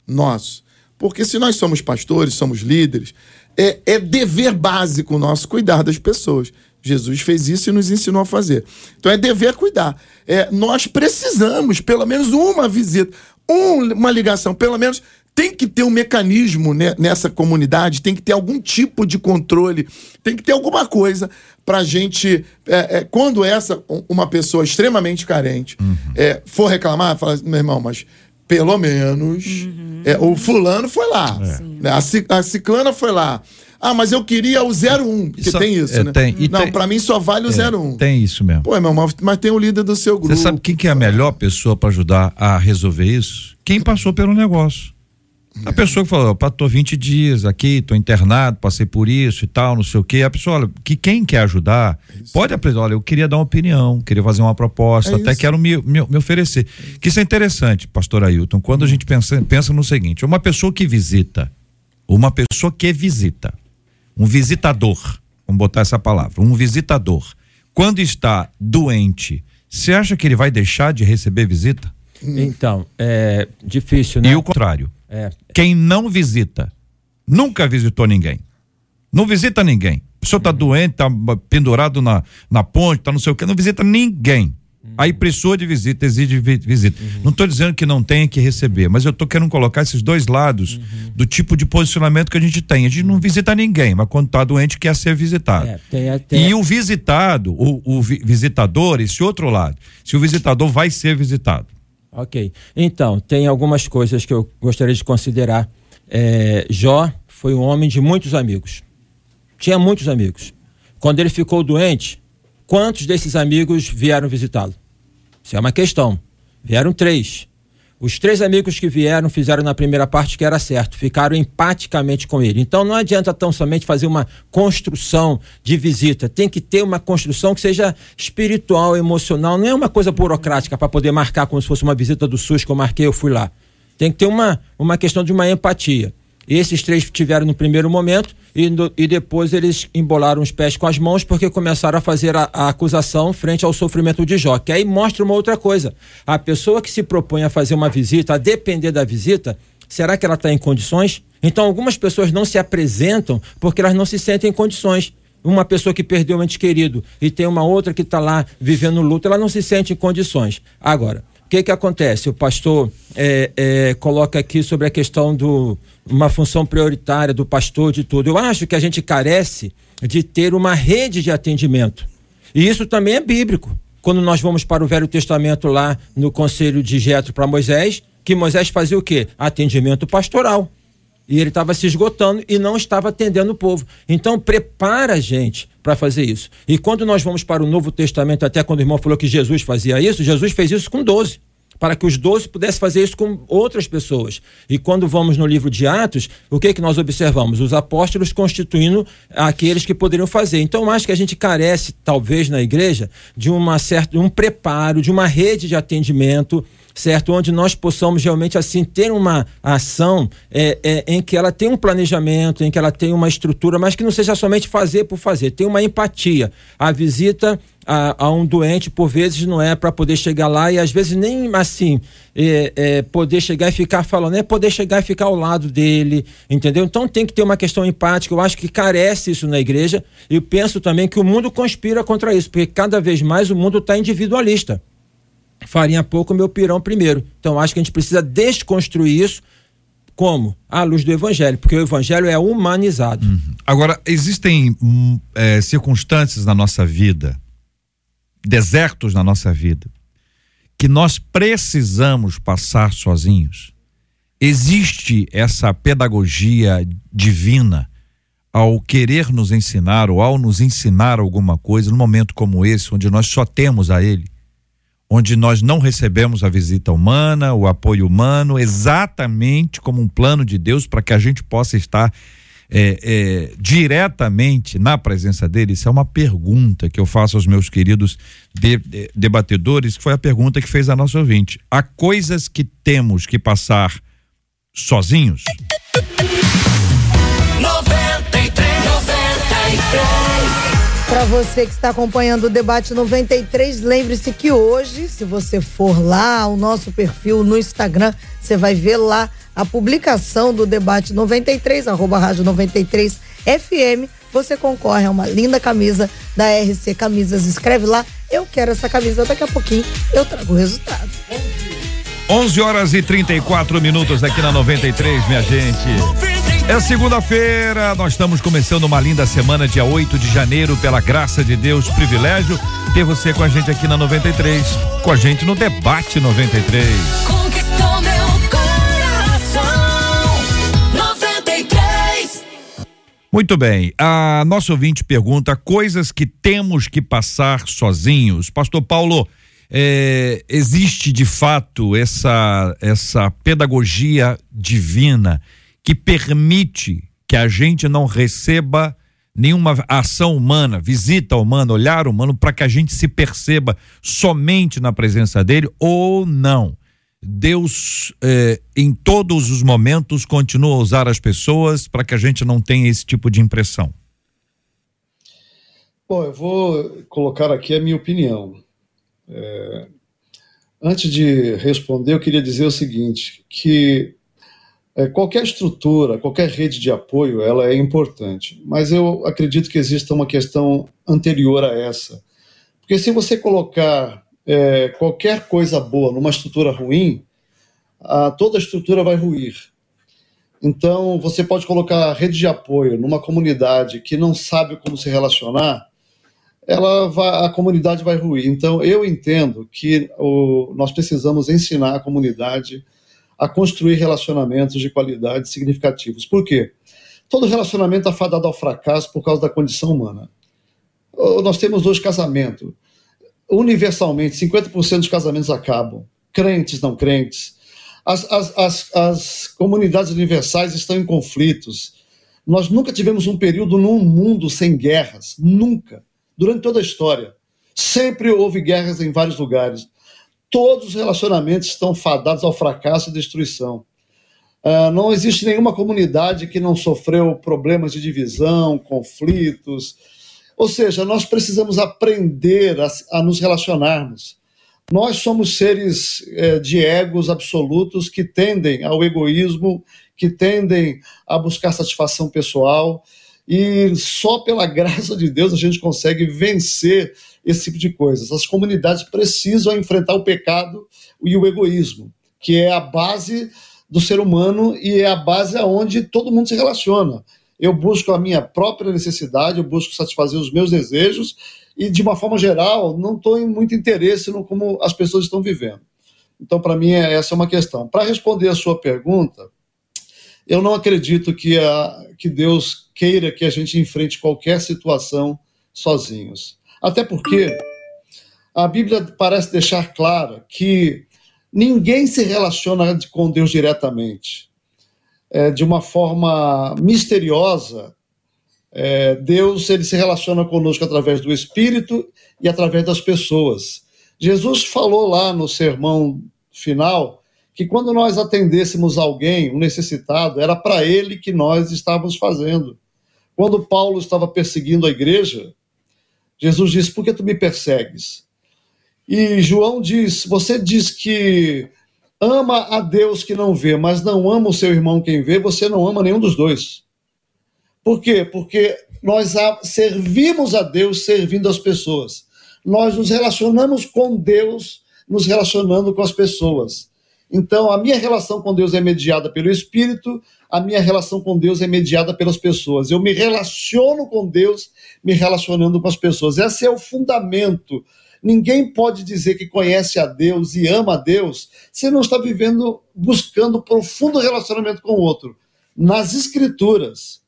nosso. Porque se nós somos pastores, somos líderes, é, é dever básico nosso cuidar das pessoas. Jesus fez isso e nos ensinou a fazer. Então é dever cuidar. É, nós precisamos, pelo menos uma visita, um, uma ligação, pelo menos tem que ter um mecanismo né, nessa comunidade, tem que ter algum tipo de controle, tem que ter alguma coisa para a gente. É, é, quando essa, uma pessoa extremamente carente, uhum. é, for reclamar, fala assim, meu irmão, mas pelo menos uhum. é, o fulano foi lá, né, a, a ciclana foi lá. Ah, mas eu queria o 01, porque isso, tem isso, é, né? Tem, não, tem, pra mim só vale o é, 01. Tem isso mesmo. Pô, irmão, mas, mas tem o líder do seu grupo. Você sabe quem que é a melhor pessoa para ajudar a resolver isso? Quem passou pelo negócio. A pessoa que falou, tô 20 dias aqui, tô internado, passei por isso e tal, não sei o quê. A pessoa, olha, que quem quer ajudar, é pode apresentar, olha, eu queria dar uma opinião, queria fazer uma proposta, é até isso. quero me, me, me oferecer. É que isso é interessante, pastor Ailton, quando a gente pensa, pensa no seguinte, uma pessoa que visita, uma pessoa que visita, um visitador, vamos botar essa palavra, um visitador, quando está doente, você acha que ele vai deixar de receber visita? Então, é difícil, né? E o contrário. É. Quem não visita, nunca visitou ninguém. Não visita ninguém. A pessoa está uhum. doente, está pendurado na, na ponte, está não sei o que, não visita ninguém. Aí precisou de visita, exige visita. Uhum. Não estou dizendo que não tenha que receber, mas eu estou querendo colocar esses dois lados uhum. do tipo de posicionamento que a gente tem. A gente não visita ninguém, mas quando está doente quer ser visitado. É, tem, tem... E o visitado, o, o visitador, esse outro lado, se o visitador vai ser visitado. Ok. Então, tem algumas coisas que eu gostaria de considerar. É, Jó foi um homem de muitos amigos. Tinha muitos amigos. Quando ele ficou doente, quantos desses amigos vieram visitá-lo? Isso é uma questão. Vieram três. Os três amigos que vieram fizeram na primeira parte que era certo, ficaram empaticamente com ele. Então não adianta tão somente fazer uma construção de visita, tem que ter uma construção que seja espiritual, emocional, não é uma coisa burocrática para poder marcar como se fosse uma visita do SUS que eu marquei, eu fui lá. Tem que ter uma, uma questão de uma empatia. Esses três tiveram no primeiro momento e, no, e depois eles embolaram os pés com as mãos porque começaram a fazer a, a, acusação frente ao sofrimento de Jó. Que aí mostra uma outra coisa. A pessoa que se propõe a fazer uma visita, a depender da visita, será que ela está em condições? Então algumas pessoas não se apresentam porque elas não se sentem em condições uma pessoa que perdeu um ente querido e tem uma outra que está lá vivendo luto, ela não se sente em condições. Agora, que que acontece? O pastor é, é, coloca aqui sobre a questão do uma função prioritária do pastor de tudo. Eu acho que a gente carece de ter uma rede de atendimento. E isso também é bíblico. Quando nós vamos para o Velho Testamento lá no conselho de Jetro para Moisés, que Moisés fazia o quê? Atendimento pastoral. E ele estava se esgotando e não estava atendendo o povo. Então, prepara a gente para fazer isso. E quando nós vamos para o Novo Testamento, até quando o irmão falou que Jesus fazia isso, Jesus fez isso com 12 para que os doze pudessem fazer isso com outras pessoas. E quando vamos no livro de Atos, o que, que nós observamos? Os apóstolos constituindo aqueles que poderiam fazer. Então, acho que a gente carece, talvez, na igreja, de uma certa, um preparo, de uma rede de atendimento certo? Onde nós possamos realmente assim ter uma ação é, é, em que ela tem um planejamento, em que ela tem uma estrutura, mas que não seja somente fazer por fazer, tem uma empatia. A visita a, a um doente, por vezes, não é para poder chegar lá e às vezes nem assim é, é, poder chegar e ficar falando, é poder chegar e ficar ao lado dele, entendeu? Então tem que ter uma questão empática. Eu acho que carece isso na igreja e penso também que o mundo conspira contra isso, porque cada vez mais o mundo está individualista farinha pouco, meu pirão primeiro. Então acho que a gente precisa desconstruir isso como? À luz do evangelho, porque o evangelho é humanizado. Uhum. Agora, existem hum, é, circunstâncias na nossa vida, desertos na nossa vida, que nós precisamos passar sozinhos. Existe essa pedagogia divina ao querer nos ensinar ou ao nos ensinar alguma coisa num momento como esse, onde nós só temos a Ele onde nós não recebemos a visita humana, o apoio humano, exatamente como um plano de Deus para que a gente possa estar é, é, diretamente na presença dele? Isso é uma pergunta que eu faço aos meus queridos de, de, debatedores, que foi a pergunta que fez a nossa ouvinte. Há coisas que temos que passar sozinhos? 93, 93. Para você que está acompanhando o debate 93, lembre-se que hoje, se você for lá ao nosso perfil no Instagram, você vai ver lá a publicação do debate 93, arroba rádio 93 FM. Você concorre a uma linda camisa da RC Camisas. Escreve lá, eu quero essa camisa. Daqui a pouquinho eu trago o resultado. 11 horas e 34 minutos aqui na 93, minha gente. É segunda-feira, nós estamos começando uma linda semana, dia 8 de janeiro, pela graça de Deus, privilégio ter você com a gente aqui na 93, com a gente no Debate 93. Conquistou meu coração. 93. Muito bem, a nossa ouvinte pergunta coisas que temos que passar sozinhos. Pastor Paulo, é, existe de fato essa, essa pedagogia divina que permite que a gente não receba nenhuma ação humana, visita humana, olhar humano, para que a gente se perceba somente na presença dele ou não. Deus, eh, em todos os momentos, continua a usar as pessoas para que a gente não tenha esse tipo de impressão. Bom, eu vou colocar aqui a minha opinião. É, antes de responder, eu queria dizer o seguinte: que é, qualquer estrutura, qualquer rede de apoio, ela é importante, mas eu acredito que exista uma questão anterior a essa. Porque se você colocar é, qualquer coisa boa numa estrutura ruim, a, toda a estrutura vai ruir. Então, você pode colocar a rede de apoio numa comunidade que não sabe como se relacionar, ela vai, a comunidade vai ruir. Então, eu entendo que o, nós precisamos ensinar a comunidade a construir relacionamentos de qualidade significativos. Por quê? Todo relacionamento é fadado ao fracasso por causa da condição humana. Nós temos dois casamentos. Universalmente, 50% dos casamentos acabam. Crentes, não crentes. As, as, as, as comunidades universais estão em conflitos. Nós nunca tivemos um período num mundo sem guerras. Nunca. Durante toda a história. Sempre houve guerras em vários lugares todos os relacionamentos estão fadados ao fracasso e destruição. Uh, não existe nenhuma comunidade que não sofreu problemas de divisão, conflitos. Ou seja, nós precisamos aprender a, a nos relacionarmos. Nós somos seres eh, de egos absolutos que tendem ao egoísmo, que tendem a buscar satisfação pessoal, e só pela graça de Deus a gente consegue vencer esse tipo de coisas. As comunidades precisam enfrentar o pecado e o egoísmo, que é a base do ser humano e é a base aonde todo mundo se relaciona. Eu busco a minha própria necessidade, eu busco satisfazer os meus desejos e, de uma forma geral, não estou em muito interesse no como as pessoas estão vivendo. Então, para mim, é- essa é uma questão. Para responder a sua pergunta, eu não acredito que, a, que Deus queira que a gente enfrente qualquer situação sozinhos. Até porque a Bíblia parece deixar clara que ninguém se relaciona com Deus diretamente. É, de uma forma misteriosa, é, Deus ele se relaciona conosco através do Espírito e através das pessoas. Jesus falou lá no sermão final que quando nós atendêssemos alguém, um necessitado, era para ele que nós estávamos fazendo. Quando Paulo estava perseguindo a igreja, Jesus disse: Por que tu me persegues? E João diz: Você diz que ama a Deus que não vê, mas não ama o seu irmão quem vê, você não ama nenhum dos dois. Por quê? Porque nós servimos a Deus servindo as pessoas. Nós nos relacionamos com Deus, nos relacionando com as pessoas. Então, a minha relação com Deus é mediada pelo Espírito, a minha relação com Deus é mediada pelas pessoas. Eu me relaciono com Deus, me relacionando com as pessoas. Esse é o fundamento. Ninguém pode dizer que conhece a Deus e ama a Deus se não está vivendo, buscando profundo relacionamento com o outro. Nas Escrituras,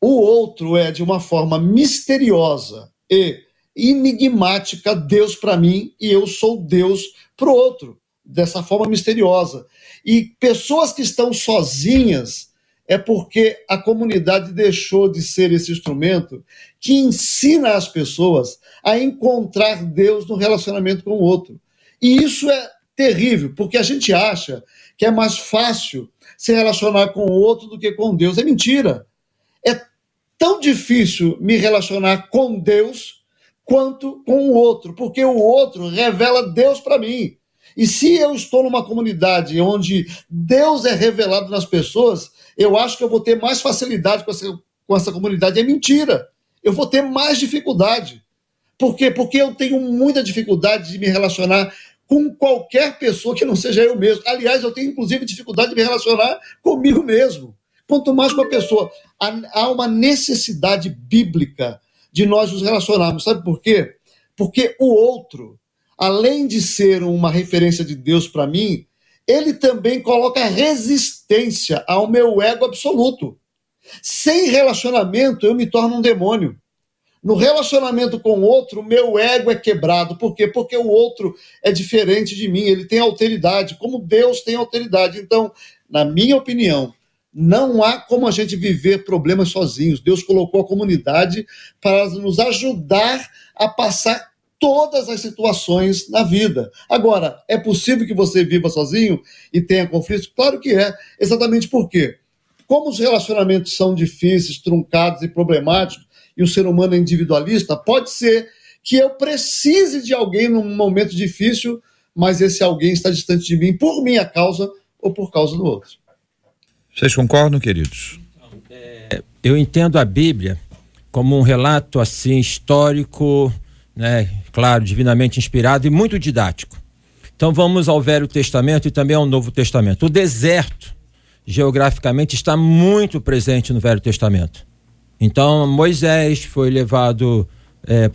o outro é de uma forma misteriosa e enigmática Deus para mim e eu sou Deus para o outro, dessa forma misteriosa. E pessoas que estão sozinhas é porque a comunidade deixou de ser esse instrumento que ensina as pessoas a encontrar Deus no relacionamento com o outro. E isso é terrível, porque a gente acha que é mais fácil se relacionar com o outro do que com Deus. É mentira. É tão difícil me relacionar com Deus quanto com o outro, porque o outro revela Deus para mim. E se eu estou numa comunidade onde Deus é revelado nas pessoas, eu acho que eu vou ter mais facilidade com essa, com essa comunidade. É mentira. Eu vou ter mais dificuldade. Por quê? Porque eu tenho muita dificuldade de me relacionar com qualquer pessoa que não seja eu mesmo. Aliás, eu tenho inclusive dificuldade de me relacionar comigo mesmo. Quanto mais com a pessoa. Há, uma necessidade bíblica de nós nos relacionarmos. Sabe por quê? Porque o outro, além de ser uma referência de Deus para mim, ele também coloca resistência ao meu ego absoluto. Sem relacionamento, eu me torno um demônio. No relacionamento com o outro, meu ego é quebrado. Por quê? Porque o outro é diferente de mim, ele tem alteridade, como Deus tem alteridade. Então, na minha opinião, não há como a gente viver problemas sozinhos. Deus colocou a comunidade para nos ajudar a passar todas as situações na vida. Agora, é possível que você viva sozinho e tenha conflitos? Claro que é. Exatamente por quê? Como os relacionamentos são difíceis, truncados e problemáticos, e o ser humano é individualista, pode ser que eu precise de alguém num momento difícil, mas esse alguém está distante de mim por minha causa ou por causa do outro. Vocês concordam, queridos? eu entendo a Bíblia como um relato assim histórico, né, claro, divinamente inspirado e muito didático. Então vamos ao Velho Testamento e também ao Novo Testamento. O deserto, geograficamente, está muito presente no Velho Testamento. Então Moisés foi levado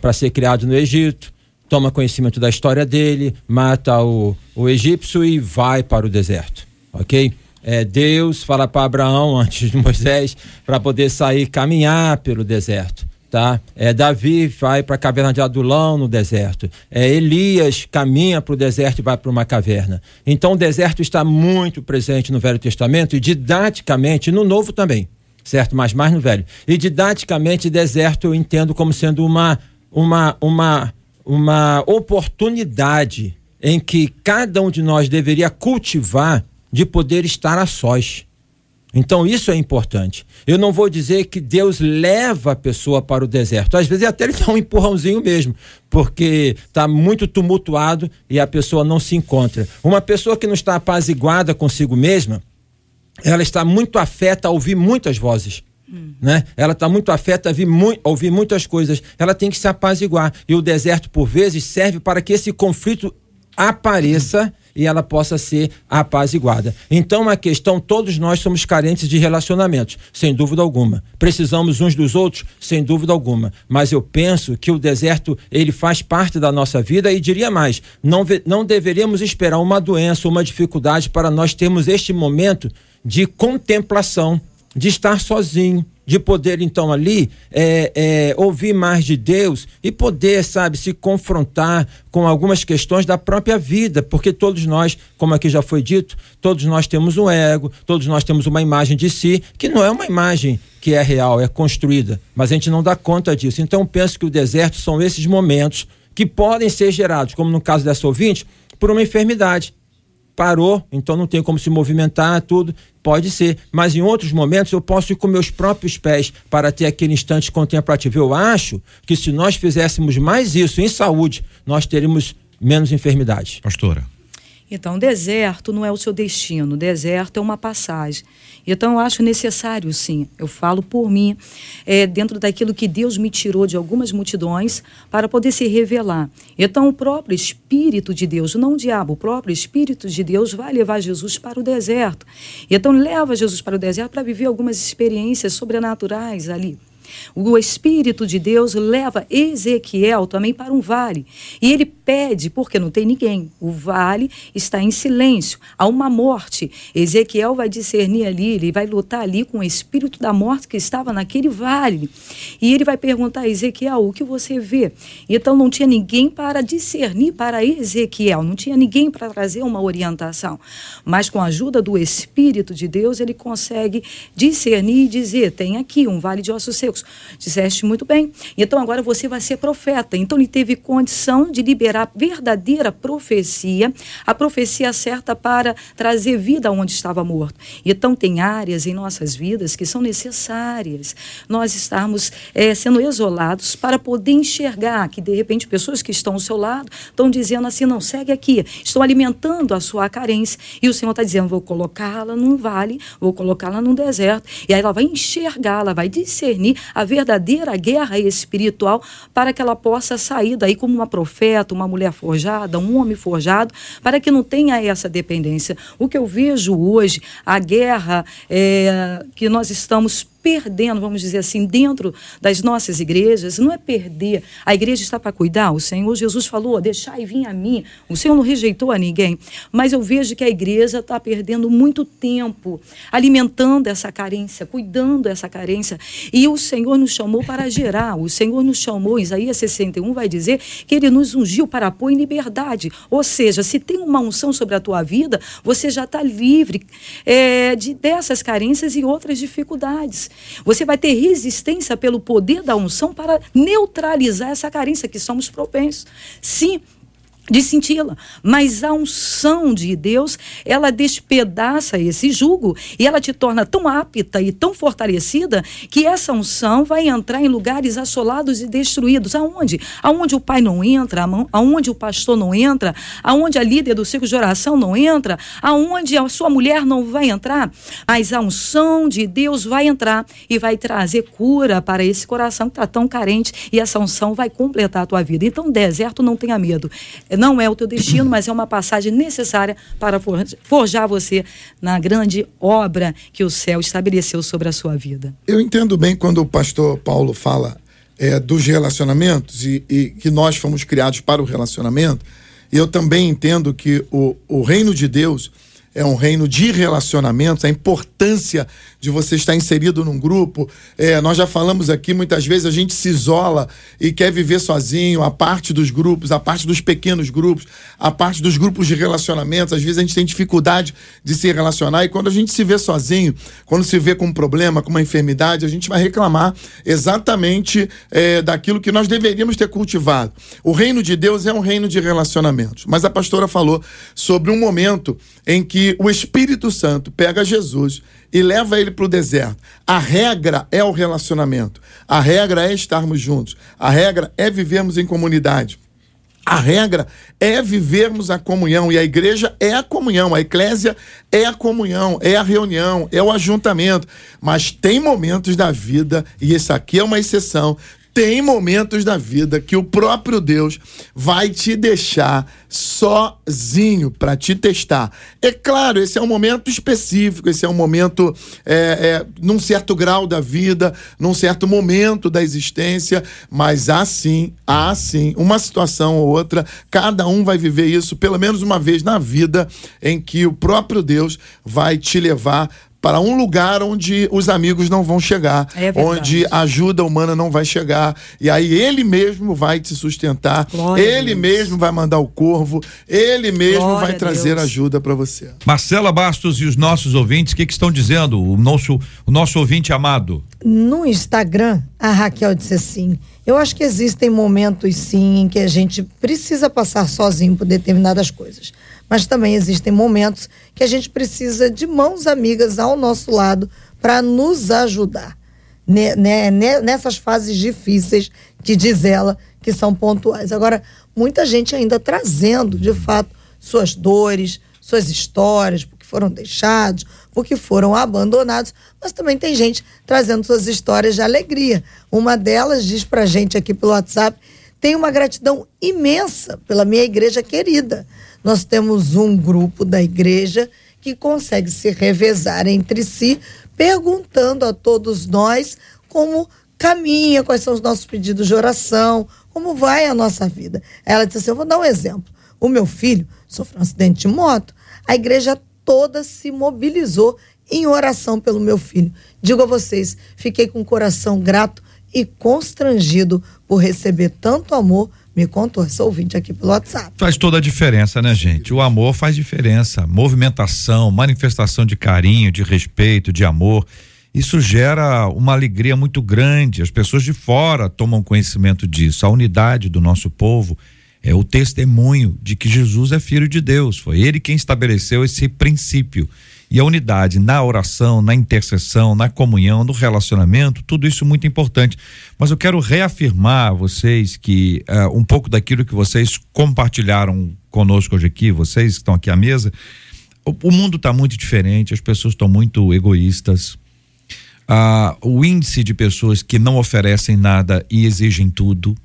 para ser criado no Egito, toma conhecimento da história dele, mata o, o egípcio e vai para o deserto, ok? É, Deus fala para Abraão antes de Moisés para poder sair caminhar pelo deserto. Tá? É, Davi vai para a caverna de Adulão no deserto. É, Elias caminha para o deserto e vai para uma caverna. Então o deserto está muito presente no Velho Testamento e didaticamente no Novo também, certo? Mas mais no Velho. E didaticamente deserto eu entendo como sendo uma uma uma uma oportunidade em que cada um de nós deveria cultivar de poder estar a sós. Então isso é importante. Eu não vou dizer que Deus leva a pessoa para o deserto. Às vezes até ele dá um empurrãozinho mesmo, porque está muito tumultuado e a pessoa não se encontra. Uma pessoa que não está apaziguada consigo mesma, ela está muito afeta a ouvir muitas vozes. Né? Ela está muito afeta a ouvir, mu ouvir muitas coisas. Ela tem que se apaziguar. E o deserto, por vezes, serve para que esse conflito apareça e ela possa ser apaziguada. Então, a questão, todos nós somos carentes de relacionamentos, sem dúvida alguma. Precisamos uns dos outros, sem dúvida alguma. Mas eu penso que o deserto, ele faz parte da nossa vida e diria mais, não, não deveríamos esperar uma doença, uma dificuldade para nós termos este momento de contemplação, de estar sozinho, de poder então ali é, é, ouvir mais de Deus e poder, sabe, se confrontar com algumas questões da própria vida, porque todos nós, como aqui já foi dito, todos nós temos um ego, todos nós temos uma imagem de si que não é uma imagem que é real, é construída, mas a gente não dá conta disso. Então penso que o deserto são esses momentos que podem ser gerados, como no caso dessa ouvinte, por uma enfermidade parou, então não tem como se movimentar, tudo, pode ser. Mas em outros momentos eu posso ir com meus próprios pés para ter aquele instante contemplativo. Eu acho que se nós fizéssemos mais isso em saúde, nós teríamos menos enfermidades. Pastora. Então, deserto não é o seu destino, deserto é uma passagem. Então, eu acho necessário, sim, eu falo por mim, é, dentro daquilo que Deus me tirou de algumas multidões para poder se revelar. Então, o próprio Espírito de Deus, não o diabo, o próprio Espírito de Deus vai levar Jesus para o deserto. Então, leva Jesus para o deserto para viver algumas experiências sobrenaturais ali. O Espírito de Deus leva Ezequiel também para um vale. E ele pede, porque não tem ninguém. O vale está em silêncio. Há uma morte. Ezequiel vai discernir ali, ele vai lutar ali com o espírito da morte que estava naquele vale. E ele vai perguntar a Ezequiel: o que você vê? Então não tinha ninguém para discernir para Ezequiel, não tinha ninguém para trazer uma orientação. Mas com a ajuda do Espírito de Deus, ele consegue discernir e dizer: tem aqui um vale de ossos secos. Disseste muito bem. Então agora você vai ser profeta. Então ele teve condição de liberar verdadeira profecia, a profecia certa para trazer vida onde estava morto. Então tem áreas em nossas vidas que são necessárias. Nós estarmos eh, sendo isolados para poder enxergar que de repente pessoas que estão ao seu lado estão dizendo assim, não, segue aqui, estão alimentando a sua carência. E o Senhor está dizendo, vou colocá-la num vale, vou colocá-la num deserto. E aí ela vai enxergar, ela vai discernir a verdadeira guerra espiritual para que ela possa sair daí como uma profeta, uma mulher forjada, um homem forjado, para que não tenha essa dependência. O que eu vejo hoje, a guerra é, que nós estamos perdendo, vamos dizer assim, dentro das nossas igrejas, não é perder. A igreja está para cuidar. O Senhor Jesus falou: deixai vir a mim. O Senhor não rejeitou a ninguém. Mas eu vejo que a igreja está perdendo muito tempo alimentando essa carência, cuidando dessa carência. E o Senhor nos chamou para gerar. O Senhor nos chamou, Isaías 61 vai dizer que ele nos ungiu para pôr em liberdade. Ou seja, se tem uma unção sobre a tua vida, você já está livre é, de, dessas carências e outras dificuldades. Você vai ter resistência pelo poder da unção para neutralizar essa carência que somos propensos. Sim, de senti-la. Mas a unção de Deus, ela despedaça esse jugo e ela te torna tão apta e tão fortalecida que essa unção vai entrar em lugares assolados e destruídos. Aonde? Aonde o pai não entra, aonde o pastor não entra, aonde a líder do ciclo de oração não entra, aonde a sua mulher não vai entrar, mas a unção de Deus vai entrar e vai trazer cura para esse coração que está tão carente e essa unção vai completar a tua vida. Então, deserto, não tenha medo. Não é o teu destino, mas é uma passagem necessária para for- forjar você na grande obra que o céu estabeleceu sobre a sua vida. Eu entendo bem quando o pastor Paulo fala é, dos relacionamentos e, e que nós fomos criados para o relacionamento. E eu também entendo que o, o reino de Deus é um reino de relacionamentos, a importância de você estar inserido num grupo. É, nós já falamos aqui, muitas vezes a gente se isola e quer viver sozinho, a parte dos grupos, a parte dos pequenos grupos, a parte dos grupos de relacionamentos. Às vezes a gente tem dificuldade de se relacionar e quando a gente se vê sozinho, quando se vê com um problema, com uma enfermidade, a gente vai reclamar exatamente é, daquilo que nós deveríamos ter cultivado. O reino de Deus é um reino de relacionamentos. Mas a pastora falou sobre um momento em que o Espírito Santo pega Jesus e leva ele para o deserto. A regra é o relacionamento. A regra é estarmos juntos. A regra é vivermos em comunidade. A regra é vivermos a comunhão e a igreja é a comunhão, a eclésia é a comunhão, é a reunião, é o ajuntamento. Mas tem momentos da vida, e isso aqui é uma exceção, Tem momentos da vida que o próprio Deus vai te deixar sozinho para te testar. É claro, esse é um momento específico, esse é um momento é, é, num certo grau da vida, num certo momento da existência, mas há sim, há sim, uma situação ou outra, cada um vai viver isso pelo menos uma vez na vida, em que o próprio Deus vai te levar para um lugar onde os amigos não vão chegar, É onde a ajuda humana não vai chegar, e aí ele mesmo vai te sustentar, Glória ele mesmo vai mandar o corvo, ele mesmo Glória vai trazer ajuda para você. Marcela Bastos e os nossos ouvintes, o que, que estão dizendo? O nosso, o nosso ouvinte amado. No Instagram, a Raquel disse assim: Eu acho que existem momentos, sim, em que a gente precisa passar sozinho por determinadas coisas. Mas também existem momentos que a gente precisa de mãos amigas ao nosso lado para nos ajudar. Ne- ne- nessas fases difíceis que diz ela que são pontuais. Agora, muita gente ainda trazendo, de fato, suas dores, suas histórias, porque foram deixados, porque foram abandonados, mas também tem gente trazendo suas histórias de alegria. Uma delas diz pra gente aqui pelo WhatsApp: tenho uma gratidão imensa pela minha igreja querida. Nós temos um grupo da igreja que consegue se revezar entre si, perguntando a todos nós como caminha, quais são os nossos pedidos de oração, como vai a nossa vida. Ela disse assim: Eu vou dar um exemplo. O meu filho sofreu um acidente de moto, a igreja toda se mobilizou em oração pelo meu filho. Digo a vocês, fiquei com o coração grato e constrangido por receber tanto amor. Me contou essa ouvinte aqui pelo WhatsApp. Faz toda a diferença, né, gente? O amor faz diferença. Movimentação, manifestação de carinho, de respeito, de amor. Isso gera uma alegria muito grande. As pessoas de fora tomam conhecimento disso. A unidade do nosso povo é o testemunho de que Jesus é filho de Deus. Foi ele quem estabeleceu esse princípio. E a unidade na oração, na intercessão, na comunhão, no relacionamento, tudo isso muito importante. Mas eu quero reafirmar a vocês que eh, um pouco daquilo que vocês compartilharam conosco hoje aqui, vocês que estão aqui à mesa, o, o mundo está muito diferente, as pessoas estão muito egoístas. Ah, o índice de pessoas que não oferecem nada e exigem tudo,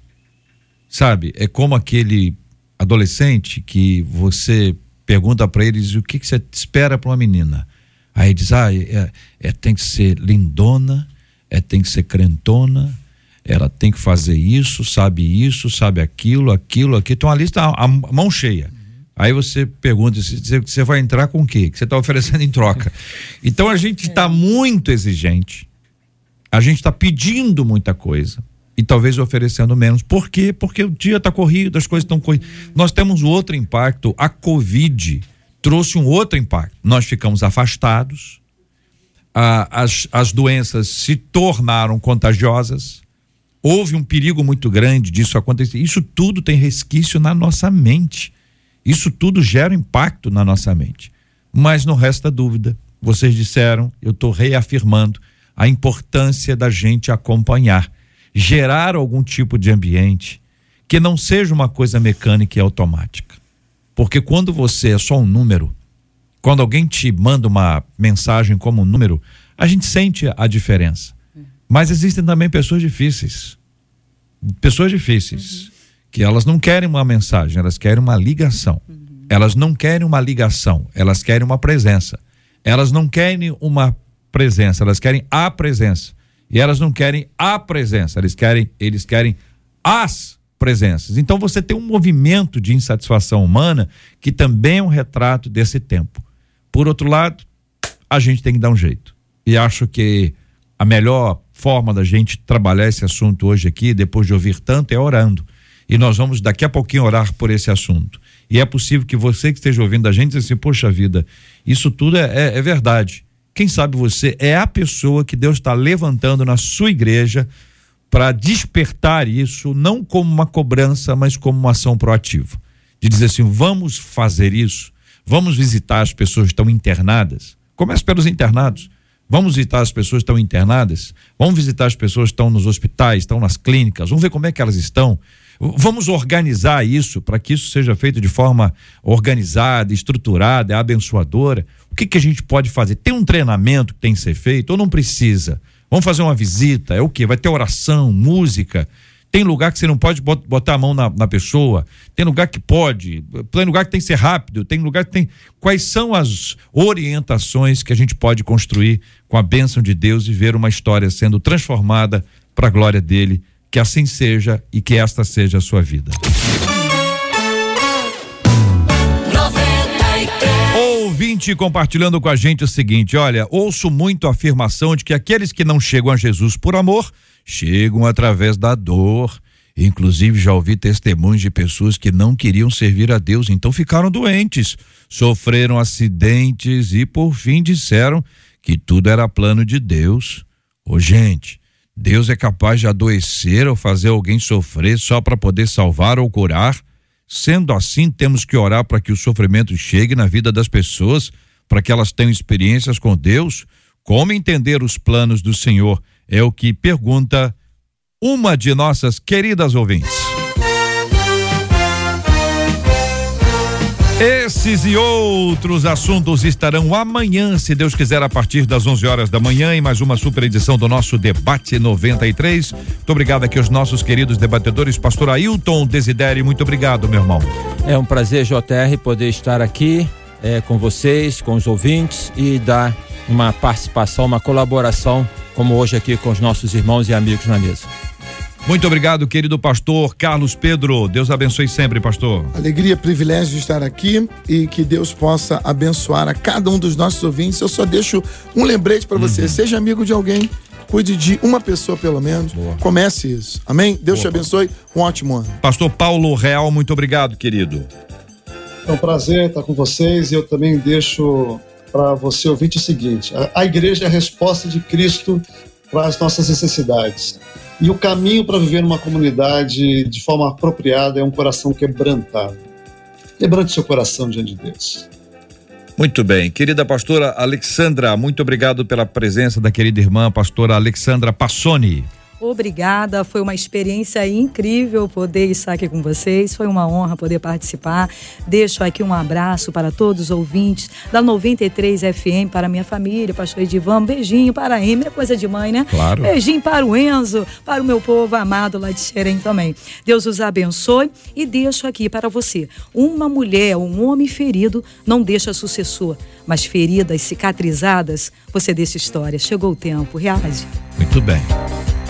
sabe? É como aquele adolescente que você pergunta para eles o que, que você espera para uma menina. Aí diz: ah, é, é, tem que ser lindona, é, tem que ser crentona, ela tem que fazer isso, sabe isso, sabe aquilo, aquilo, aquilo. Então a lista, a, a mão cheia. Aí você pergunta você- você vai entrar com o quê? Que você está oferecendo em troca. Então a gente está muito exigente. A gente está pedindo muita coisa e talvez oferecendo menos. Por quê? Porque o dia está corrido, as coisas estão corridas. Nós temos outro impacto. A Covid trouxe um outro impacto. Nós ficamos afastados, a- as, as doenças se tornaram contagiosas, houve um perigo muito grande disso acontecer. Isso tudo tem resquício na nossa mente. Isso tudo gera impacto na nossa mente. Mas não resta dúvida, vocês disseram, eu estou reafirmando a importância da gente acompanhar, gerar algum tipo de ambiente que não seja uma coisa mecânica e automática. Porque quando você é só um número, quando alguém te manda uma mensagem como um número, a gente sente a diferença. Mas existem também pessoas difíceis. Pessoas difíceis. Que elas não querem uma mensagem, elas querem uma ligação. Elas não querem uma ligação, elas querem uma presença. Elas não querem uma presença, elas querem a presença. E elas não querem a presença, eles querem, eles querem as presenças. Então você tem um movimento de insatisfação humana que também é um retrato desse tempo. Por outro lado, a gente tem que dar um jeito. E acho que a melhor forma da gente trabalhar esse assunto hoje aqui, depois de ouvir tanto, é orando. E nós vamos daqui a pouquinho orar por esse assunto. E é possível que você que esteja ouvindo a gente diz assim, poxa vida, isso tudo é, é- é verdade. Quem sabe você é a pessoa que Deus está levantando na sua igreja para despertar isso, não como uma cobrança, mas como uma ação proativa. De dizer assim, vamos fazer isso, vamos visitar as pessoas que estão internadas. Comece pelos internados. Vamos visitar as pessoas que estão internadas, vamos visitar as pessoas que estão nos hospitais, estão nas clínicas, vamos ver como é que elas estão. Vamos organizar isso para que isso seja feito de forma organizada, estruturada, abençoadora. O que, que a gente pode fazer? Tem um treinamento que tem que ser feito ou não precisa? Vamos fazer uma visita, é o quê? Vai ter oração, música. Tem lugar que você não pode bot- botar a mão na, na pessoa, tem lugar que pode, tem lugar que tem que ser rápido, tem lugar que tem. Quais são as orientações que a gente pode construir com a bênção de Deus e ver uma história sendo transformada para a glória dele? Que assim seja e que esta seja a sua vida. Ouvinte compartilhando com a gente o seguinte: olha, ouço muito a afirmação de que aqueles que não chegam a Jesus por amor, chegam através da dor. Inclusive, já ouvi testemunhos de pessoas que não queriam servir a Deus, então ficaram doentes, sofreram acidentes e, por fim, disseram que tudo era plano de Deus. Ô, gente, Deus é capaz de adoecer ou fazer alguém sofrer só para poder salvar ou curar? Sendo assim, temos que orar para que o sofrimento chegue na vida das pessoas, para que elas tenham experiências com Deus. Como entender os planos do Senhor? É o que pergunta uma de nossas queridas ouvintes. Esses e outros assuntos estarão amanhã, se Deus quiser, a partir das 11 horas da manhã, em mais uma super edição do nosso Debate 93. Muito obrigado aqui aos nossos queridos debatedores, Pastor Ailton Desidério. Muito obrigado, meu irmão. É um prazer, JR, poder estar aqui é, com vocês, com os ouvintes e dar uma participação, uma colaboração, como hoje aqui com os nossos irmãos e amigos na mesa. Muito obrigado, querido pastor Carlos Pedro. Deus abençoe sempre, pastor. Alegria, privilégio de estar aqui e que Deus possa abençoar a cada um dos nossos ouvintes. Eu só deixo um lembrete para você: seja amigo de alguém, cuide de uma pessoa pelo menos. Comece isso. Amém? Deus te abençoe. Um ótimo ano. Pastor Paulo Real, muito obrigado, querido. É um prazer estar com vocês e eu também deixo para você ouvinte o seguinte: a, a igreja é a resposta de Cristo para as nossas necessidades. E o caminho para viver numa comunidade de forma apropriada é um coração quebrantado. Quebrante seu coração diante de Deus. Muito bem. Querida pastora Alexandra, muito obrigado pela presença da querida irmã pastora Alexandra Passoni. Obrigada, foi uma experiência incrível poder estar aqui com vocês, foi uma honra poder participar. Deixo aqui um abraço para todos os ouvintes da 93 FM, para minha família, pastor Edivan, beijinho para a é coisa de mãe, né? Claro. Beijinho para o Enzo, para o meu povo amado lá de Xerém também. Deus os abençoe e deixo aqui para você, uma mulher, um homem ferido não deixa sucessor, mas feridas cicatrizadas, você deixa história. Chegou o tempo, reage. Muito bem.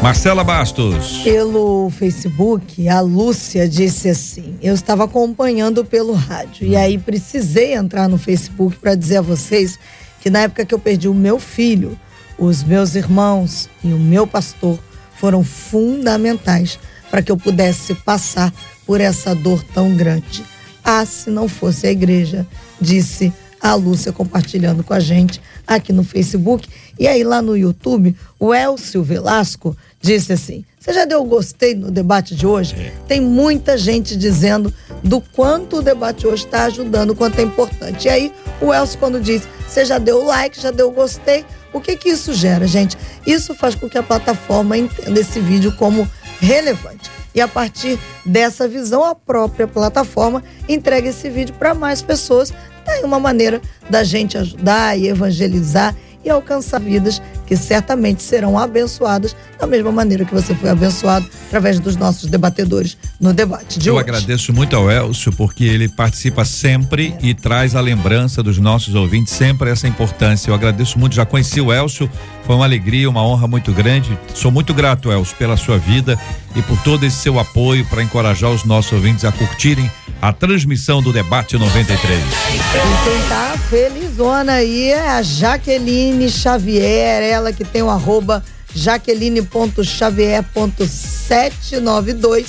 Marcela Bastos. Pelo Facebook, a Lúcia disse assim: Eu estava acompanhando pelo rádio e aí precisei entrar no Facebook para dizer a vocês que na época que eu perdi o meu filho, os meus irmãos e o meu pastor foram fundamentais para que eu pudesse passar por essa dor tão grande. Ah, se não fosse a igreja, disse a Lúcia compartilhando com a gente aqui no Facebook. E aí lá no YouTube, o Elcio Velasco disse assim: Você já deu gostei no debate de hoje? Tem muita gente dizendo do quanto o debate hoje está ajudando, o quanto é importante. E aí o Elcio, quando diz: Você já deu like, já deu gostei, o que que isso gera, gente? Isso faz com que a plataforma entenda esse vídeo como relevante. E a partir dessa visão, a própria plataforma entrega esse vídeo para mais pessoas. Daí uma maneira da gente ajudar e evangelizar e alcançar vidas que certamente serão abençoadas da mesma maneira que você foi abençoado através dos nossos debatedores no debate de Eu hoje. agradeço muito ao Elcio porque ele participa sempre e traz a lembrança dos nossos ouvintes sempre essa importância. Eu agradeço muito, já conheci o Elcio, foi uma alegria, uma honra muito grande. Sou muito grato, Elcio, pela sua vida e por todo esse seu apoio para encorajar os nossos ouvintes a curtirem a transmissão do debate 93. E quem tá felizona aí é a Jaqueline Xavier, ela que tem o arroba jaqueline.xavier.792.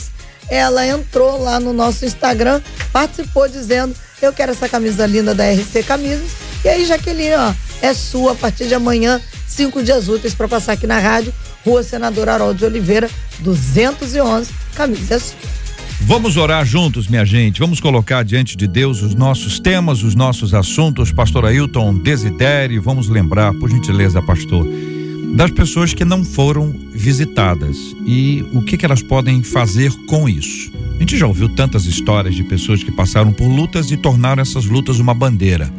Ela entrou lá no nosso Instagram, participou dizendo: Eu quero essa camisa linda da RC Camisas. E aí, Jaqueline, ó, é sua a partir de amanhã, cinco dias úteis para passar aqui na rádio, Rua Senador Haroldo de Oliveira, 211. Camisa é sua. Vamos orar juntos, minha gente. Vamos colocar diante de Deus os nossos temas, os nossos assuntos. Pastor Ailton Desidere, vamos lembrar, por gentileza, pastor, das pessoas que não foram visitadas e o que, que elas podem fazer com isso. A gente já ouviu tantas histórias de pessoas que passaram por lutas e tornaram essas lutas uma bandeira.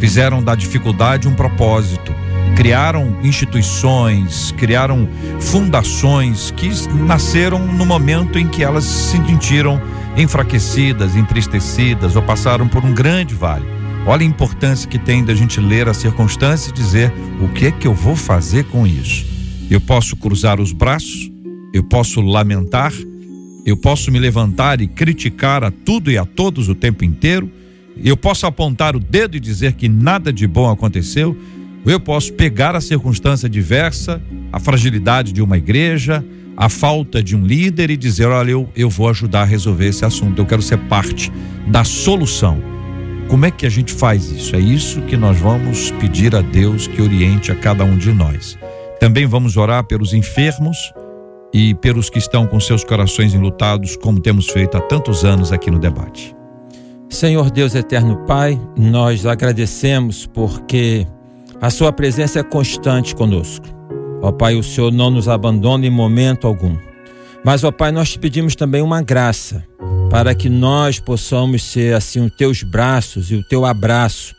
Fizeram da dificuldade um propósito. Criaram instituições, criaram fundações que nasceram no momento em que elas se sentiram enfraquecidas, entristecidas ou passaram por um grande vale. Olha a importância que tem da gente ler a circunstância e dizer o que é que eu vou fazer com isso. Eu posso cruzar os braços, eu posso lamentar, eu posso me levantar e criticar a tudo e a todos o tempo inteiro, eu posso apontar o dedo e dizer que nada de bom aconteceu, eu posso pegar a circunstância diversa, a fragilidade de uma igreja, a falta de um líder e dizer: olha, eu, eu vou ajudar a resolver esse assunto, eu quero ser parte da solução. Como é que a gente faz isso? É isso que nós vamos pedir a Deus que oriente a cada um de nós. Também vamos orar pelos enfermos e pelos que estão com seus corações enlutados, como temos feito há tantos anos aqui no debate. Senhor Deus eterno Pai, nós agradecemos porque a Sua presença é constante conosco. Ó Pai, o Senhor não nos abandona em momento algum. Mas, ó Pai, nós te pedimos também uma graça para que nós possamos ser assim os teus braços e o teu abraço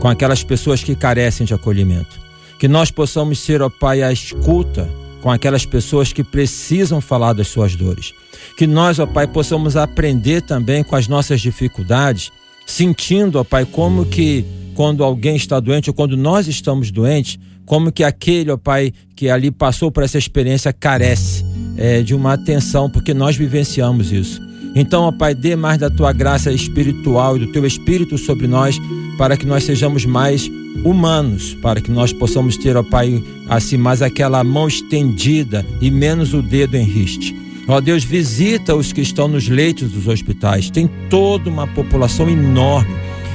com aquelas pessoas que carecem de acolhimento. Que nós possamos ser, ó Pai, a escuta com aquelas pessoas que precisam falar das suas dores. Que nós, ó Pai, possamos aprender também com as nossas dificuldades, sentindo, ó Pai, como que quando alguém está doente ou quando nós estamos doentes, como que aquele, ó Pai, que ali passou por essa experiência carece é, de uma atenção, porque nós vivenciamos isso. Então, ó Pai, dê mais da tua graça espiritual e do teu espírito sobre nós, para que nós sejamos mais humanos, para que nós possamos ter, ó Pai, assim, mais aquela mão estendida e menos o dedo em riste. Ó Deus, visita os que estão nos leitos dos hospitais. Tem toda uma população enorme.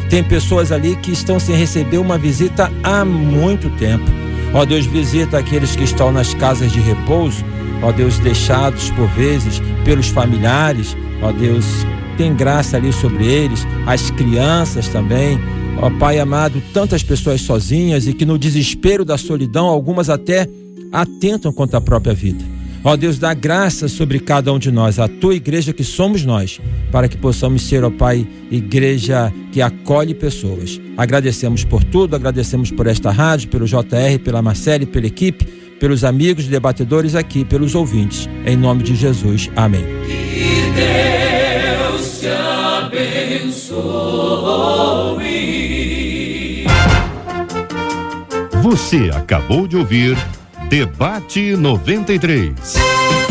Tem pessoas ali que estão sem receber uma visita há muito tempo. Ó Deus, visita aqueles que estão nas casas de repouso. Ó Deus, deixados por vezes pelos familiares. Ó Deus, tem graça ali sobre eles, as crianças também. Ó Pai amado, tantas pessoas sozinhas e que no desespero da solidão, algumas até atentam contra a própria vida. Ó Deus, dá graça sobre cada um de nós, a tua igreja que somos nós, para que possamos ser, ó Pai, igreja que acolhe pessoas. Agradecemos por tudo, agradecemos por esta rádio, pelo JR, pela Marcele, pela equipe, pelos amigos debatedores aqui, pelos ouvintes. Em nome de Jesus. Amém. Deus te abençoe. Você acabou de ouvir Debate 93.